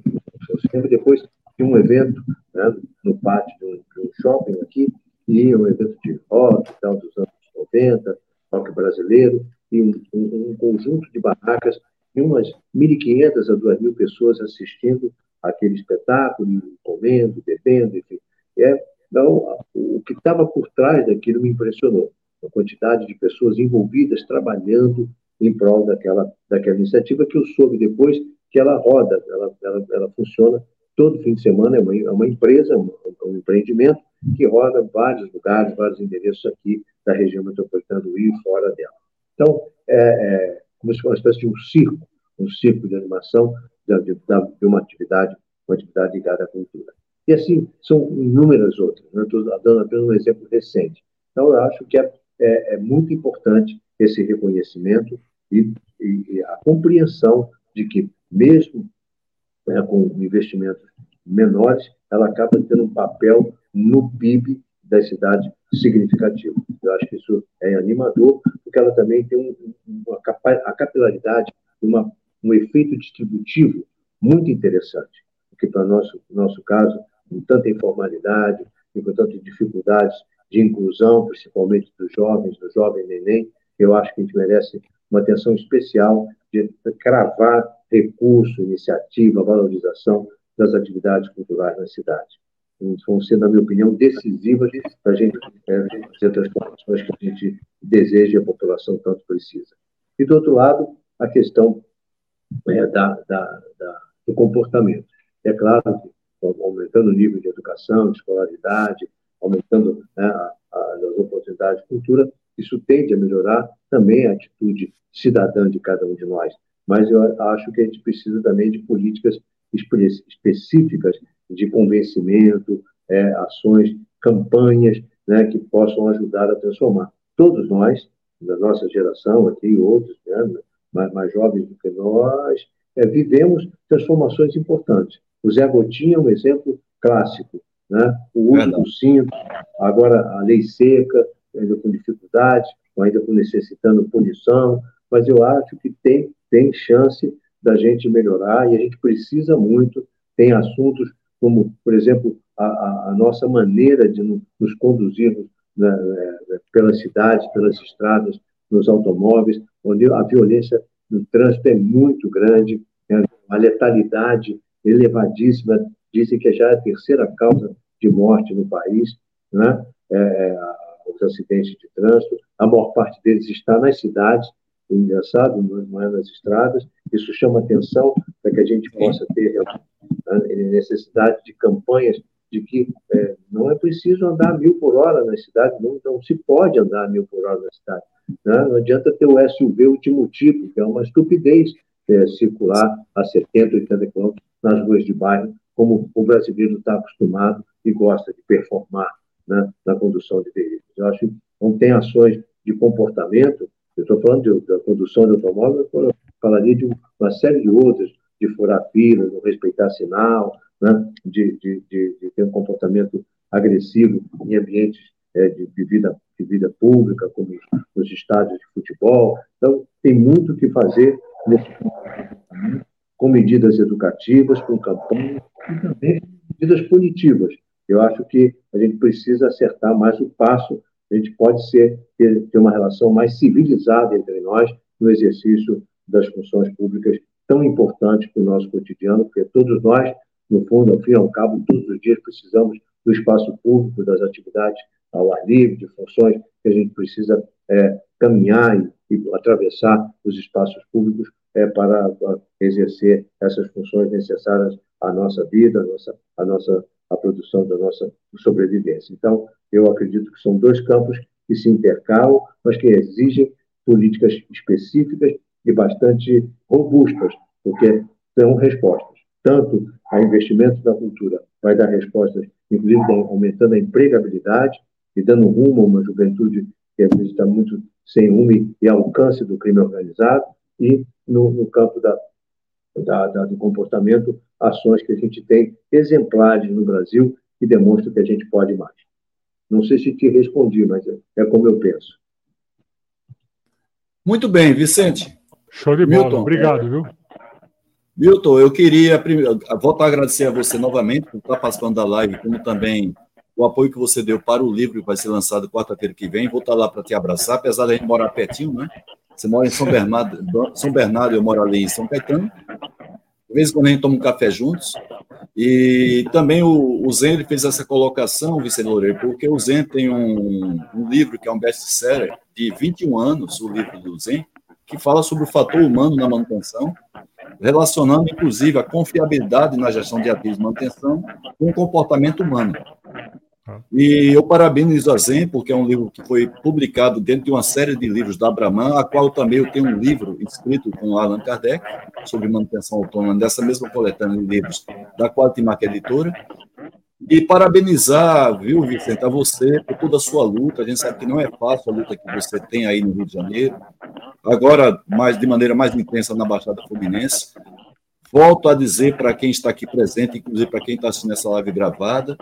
depois de um evento né, no pátio de um, de um, shopping aqui, e um evento de rock tal, dos anos 90, rock brasileiro, e um, um, um conjunto de barracas e umas 1.500 a 2.000 pessoas assistindo aquele espetáculo, comendo, bebendo, enfim. É, então, o que estava por trás daquilo me impressionou. A quantidade de pessoas envolvidas, trabalhando em prol daquela, daquela iniciativa, que eu soube depois que ela roda, ela, ela, ela funciona todo fim de semana, é uma, é uma empresa, um, um empreendimento que roda vários lugares, vários endereços aqui da região metropolitana do Rio e fora dela. Então, é, é, como se fosse uma espécie de um circo, um circo de animação de, de, uma atividade, uma atividade ligada à cultura. E assim, são inúmeras outras. Né? Estou dando apenas um exemplo recente. Então, eu acho que é, é, é muito importante esse reconhecimento e, e, e, a compreensão de que, mesmo né, com investimentos menores, ela acaba tendo um papel no PIB das cidades significativo. Eu acho que isso é animador, porque ela também tem um, uma a capilaridade, uma, um efeito distributivo muito interessante, porque para nosso nosso caso, com tanta informalidade e com tantas dificuldades de inclusão, principalmente dos jovens, do jovem neném, eu acho que a gente merece uma atenção especial de cravar recurso, iniciativa, valorização das atividades culturais na cidade vão ser, na minha opinião, decisivas para a gente é, fazer as transformações que a gente deseja e a população tanto precisa. E, do outro lado, a questão é, da, da, da, do comportamento. É claro que aumentando o nível de educação, de escolaridade, aumentando né, as oportunidades de cultura, isso tende a melhorar também a atitude cidadã de cada um de nós. Mas eu acho que a gente precisa também de políticas específicas de convencimento, é, ações, campanhas né, que possam ajudar a transformar. Todos nós, da nossa geração aqui, outros, né, mais, mais, jovens do que nós, é, vivemos transformações importantes. O Zé Gotinha é um exemplo clássico. Né? O uso do cinto, agora a lei seca, ainda com dificuldades, ainda com necessitando punição, mas eu acho que tem, tem chance da gente melhorar e a gente precisa muito. Tem assuntos como, por exemplo, a, a nossa maneira de nos conduzirmos né, né, pelas cidades, pelas estradas, nos automóveis, onde a violência no trânsito é muito grande, né, a letalidade elevadíssima, dizem que já é a terceira causa de morte no país, né? É, é os acidentes de trânsito, a maior parte deles está nas cidades, engraçado, não é nas estradas, isso chama atenção para que a gente possa ter né, necessidade de campanhas de que é, não é preciso andar mil por hora na cidade, não, não se pode andar mil por hora na cidade. Né? Não adianta ter o SUV último tipo, que é uma estupidez é, circular a 70, 80 km nas ruas de bairro, como o brasileiro está acostumado e gosta de performar né, na condução de veículos. Eu acho que não tem ações de comportamento, eu estou falando de, da condução de automóvel, eu falaria de uma série de outras, de furar fila, não respeitar sinal, né, de, de, de, de, ter um comportamento agressivo em ambientes é, de, vida, de vida pública, como nos estádios de futebol. Então, tem muito o que fazer nesse com medidas educativas, com campanhas e também medidas punitivas. Eu acho que a gente precisa acertar mais o passo, a gente pode ser, ter, ter uma relação mais civilizada entre nós no exercício das funções públicas tão importantes para o nosso cotidiano, porque todos nós no fundo, ao fim e ao cabo, todos os dias precisamos do espaço público, das atividades ao ar livre, de funções que a gente precisa é, caminhar e, e, atravessar os espaços públicos é, para, para, exercer essas funções necessárias à nossa vida, à nossa, à nossa à produção da nossa sobrevivência. Então, eu acredito que são dois campos que se intercalam, mas que exigem políticas específicas e bastante robustas, porque são respostas tanto a investimentos na cultura vai dar respostas, inclusive aumentando a empregabilidade e dando rumo a uma juventude que às vezes está muito sem rumo e alcance do crime organizado, e no, no campo da, da, da, do comportamento, ações que a gente tem exemplares no Brasil que demonstram que a gente pode mais. Não sei se te respondi, mas é, é como eu penso. Muito bem, Vicente. Show de bola, Milton, obrigado, viu? Milton, eu queria primeiro, voltar a agradecer a você novamente por estar participando da live, como também o apoio que você deu para o livro que vai ser lançado quarta-feira que vem. Vou estar lá para te abraçar, apesar de a gente morar pertinho, né? Você mora em São Bernardo, São Bernardo, eu moro ali em São Caetano. De vez em quando a gente toma um café juntos. E também o, o Zen fez essa colocação, Vicente Loureiro, porque o Zen tem um, um livro que é um best-seller de 21 anos, o livro do Zen, que fala sobre o fator humano na manutenção relacionando inclusive a confiabilidade na gestão de ativos de manutenção com o comportamento humano. E eu parabenizo a Zen, porque é um livro que foi publicado dentro de uma série de livros da Brahman, a qual também eu tenho um livro escrito com Allan Kardec sobre manutenção autônoma, dessa mesma coletânea de livros da Quality Mark Editora. E parabenizar, viu, Vicente, a você por toda a sua luta. A gente sabe que não é fácil a luta que você tem aí no Rio de Janeiro, agora mais de maneira mais intensa na Baixada Fluminense. Volto a dizer para quem está aqui presente, inclusive para quem está assistindo essa live gravada,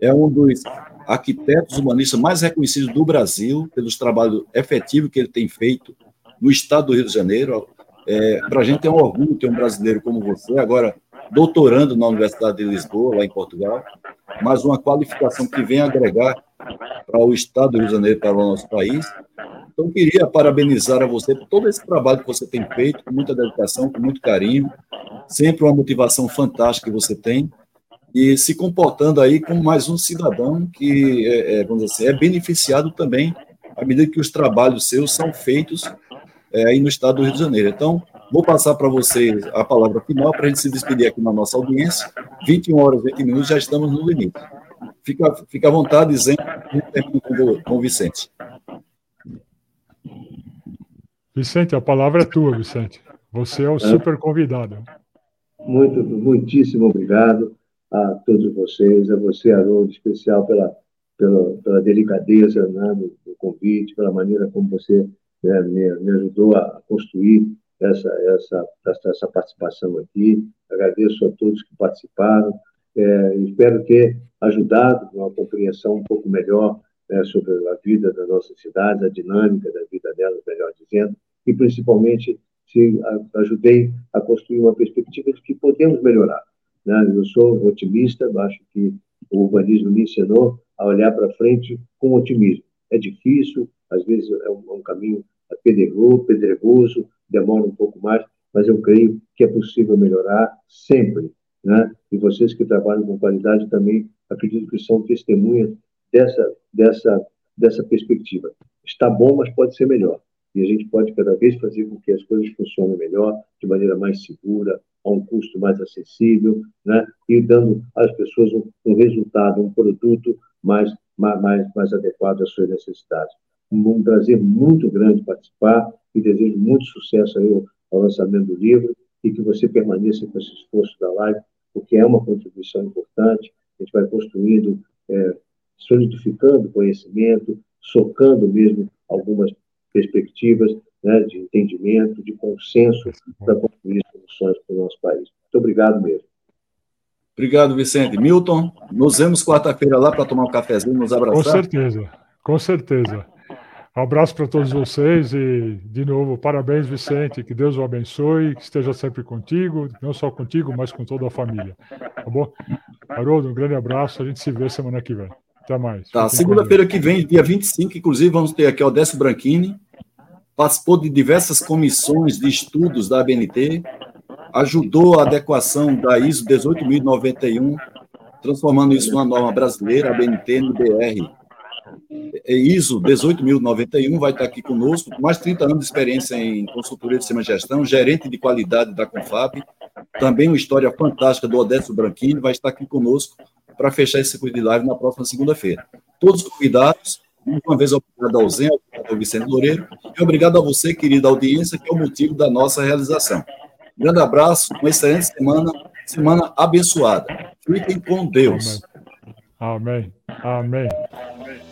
é um dos arquitetos humanistas mais reconhecidos do Brasil pelos trabalhos efetivos que ele tem feito no estado do Rio de Janeiro. É, para a gente é um orgulho ter um brasileiro como você, agora doutorando na Universidade de Lisboa, lá em Portugal, mas uma qualificação que vem agregar para o estado do Rio de Janeiro, para o nosso país, então, queria parabenizar a você por todo esse trabalho que você tem feito, com muita dedicação, com muito carinho, sempre uma motivação fantástica que você tem, e se comportando aí como mais um cidadão que, é, é, vamos dizer assim, é beneficiado também à medida que os trabalhos seus são feitos é, aí no estado do Rio de Janeiro. Então, vou passar para vocês a palavra final para a gente se despedir aqui na nossa audiência 21 horas, 20 minutos, já estamos no limite. Fica, fica à vontade, dizendo com, com o Vicente. Vicente, a palavra é tua, Vicente. Você é o super convidado. Muito, muitíssimo obrigado a todos vocês, a você, Haroldo, especial pela, pela, pela delicadeza né, do, do, convite, pela maneira como você né, me, me, ajudou a construir essa, essa, essa, participação aqui. Agradeço a todos que participaram. É, espero ter ajudado uma compreensão um pouco melhor né, sobre a vida da nossa cidade, a dinâmica da vida delas, melhor dizendo, e principalmente se ajudei a construir uma perspectiva de que podemos melhorar. Né? Eu sou otimista, acho que o urbanismo me ensinou a olhar para frente com otimismo. É difícil, às vezes é um, é um caminho pedregoso, pedregoso, demora um pouco mais, mas eu creio que é possível melhorar sempre. Né? E vocês que trabalham com qualidade também, acredito que são testemunhas dessa, dessa, dessa perspectiva. Está bom, mas pode ser melhor e a gente pode cada vez fazer com que as coisas funcionem melhor, de maneira mais segura, a um custo mais acessível, né? e dando às pessoas um, um resultado, um produto mais, mais, mais adequado às suas necessidades. Um prazer muito grande participar e desejo muito sucesso aí ao, lançamento do livro e que você permaneça com esse esforço da live, porque é uma contribuição importante. A gente vai construindo, é, solidificando conhecimento, socando mesmo algumas perspectivas né, de entendimento, de consenso para construir soluções para o nosso país. Muito obrigado mesmo. Obrigado, Vicente. Milton, nos vemos quarta-feira lá para tomar um cafezinho, nos abraçar. Com certeza, com certeza. Um abraço para todos vocês e, de novo, parabéns, Vicente. Que Deus o abençoe, que esteja sempre contigo, não só contigo, mas com toda a família. Tá bom? Haroldo, um grande abraço. A gente se vê semana que vem. Até mais. Tá, segunda-feira que vem, dia 25, inclusive, vamos ter aqui o Décio Branchini, participou de diversas comissões de estudos da ABNT, ajudou a adequação da ISO 18091, transformando isso numa norma brasileira, ABNT no BR. É ISO 18091 vai estar aqui conosco, mais de 30 anos de experiência em consultoria de sistema de gestão, gerente de qualidade da Confab, também uma história fantástica do Odécio Branchini, vai estar aqui conosco para fechar esse circuito de live na próxima segunda-feira. Todos convidados, uma vez obrigado ao Zé, ao Vicente Loureiro, e obrigado a você, querida audiência, que é o motivo da nossa realização. Grande abraço, uma excelente semana, semana abençoada. Fiquem com Deus. Amém. Amém. Amém.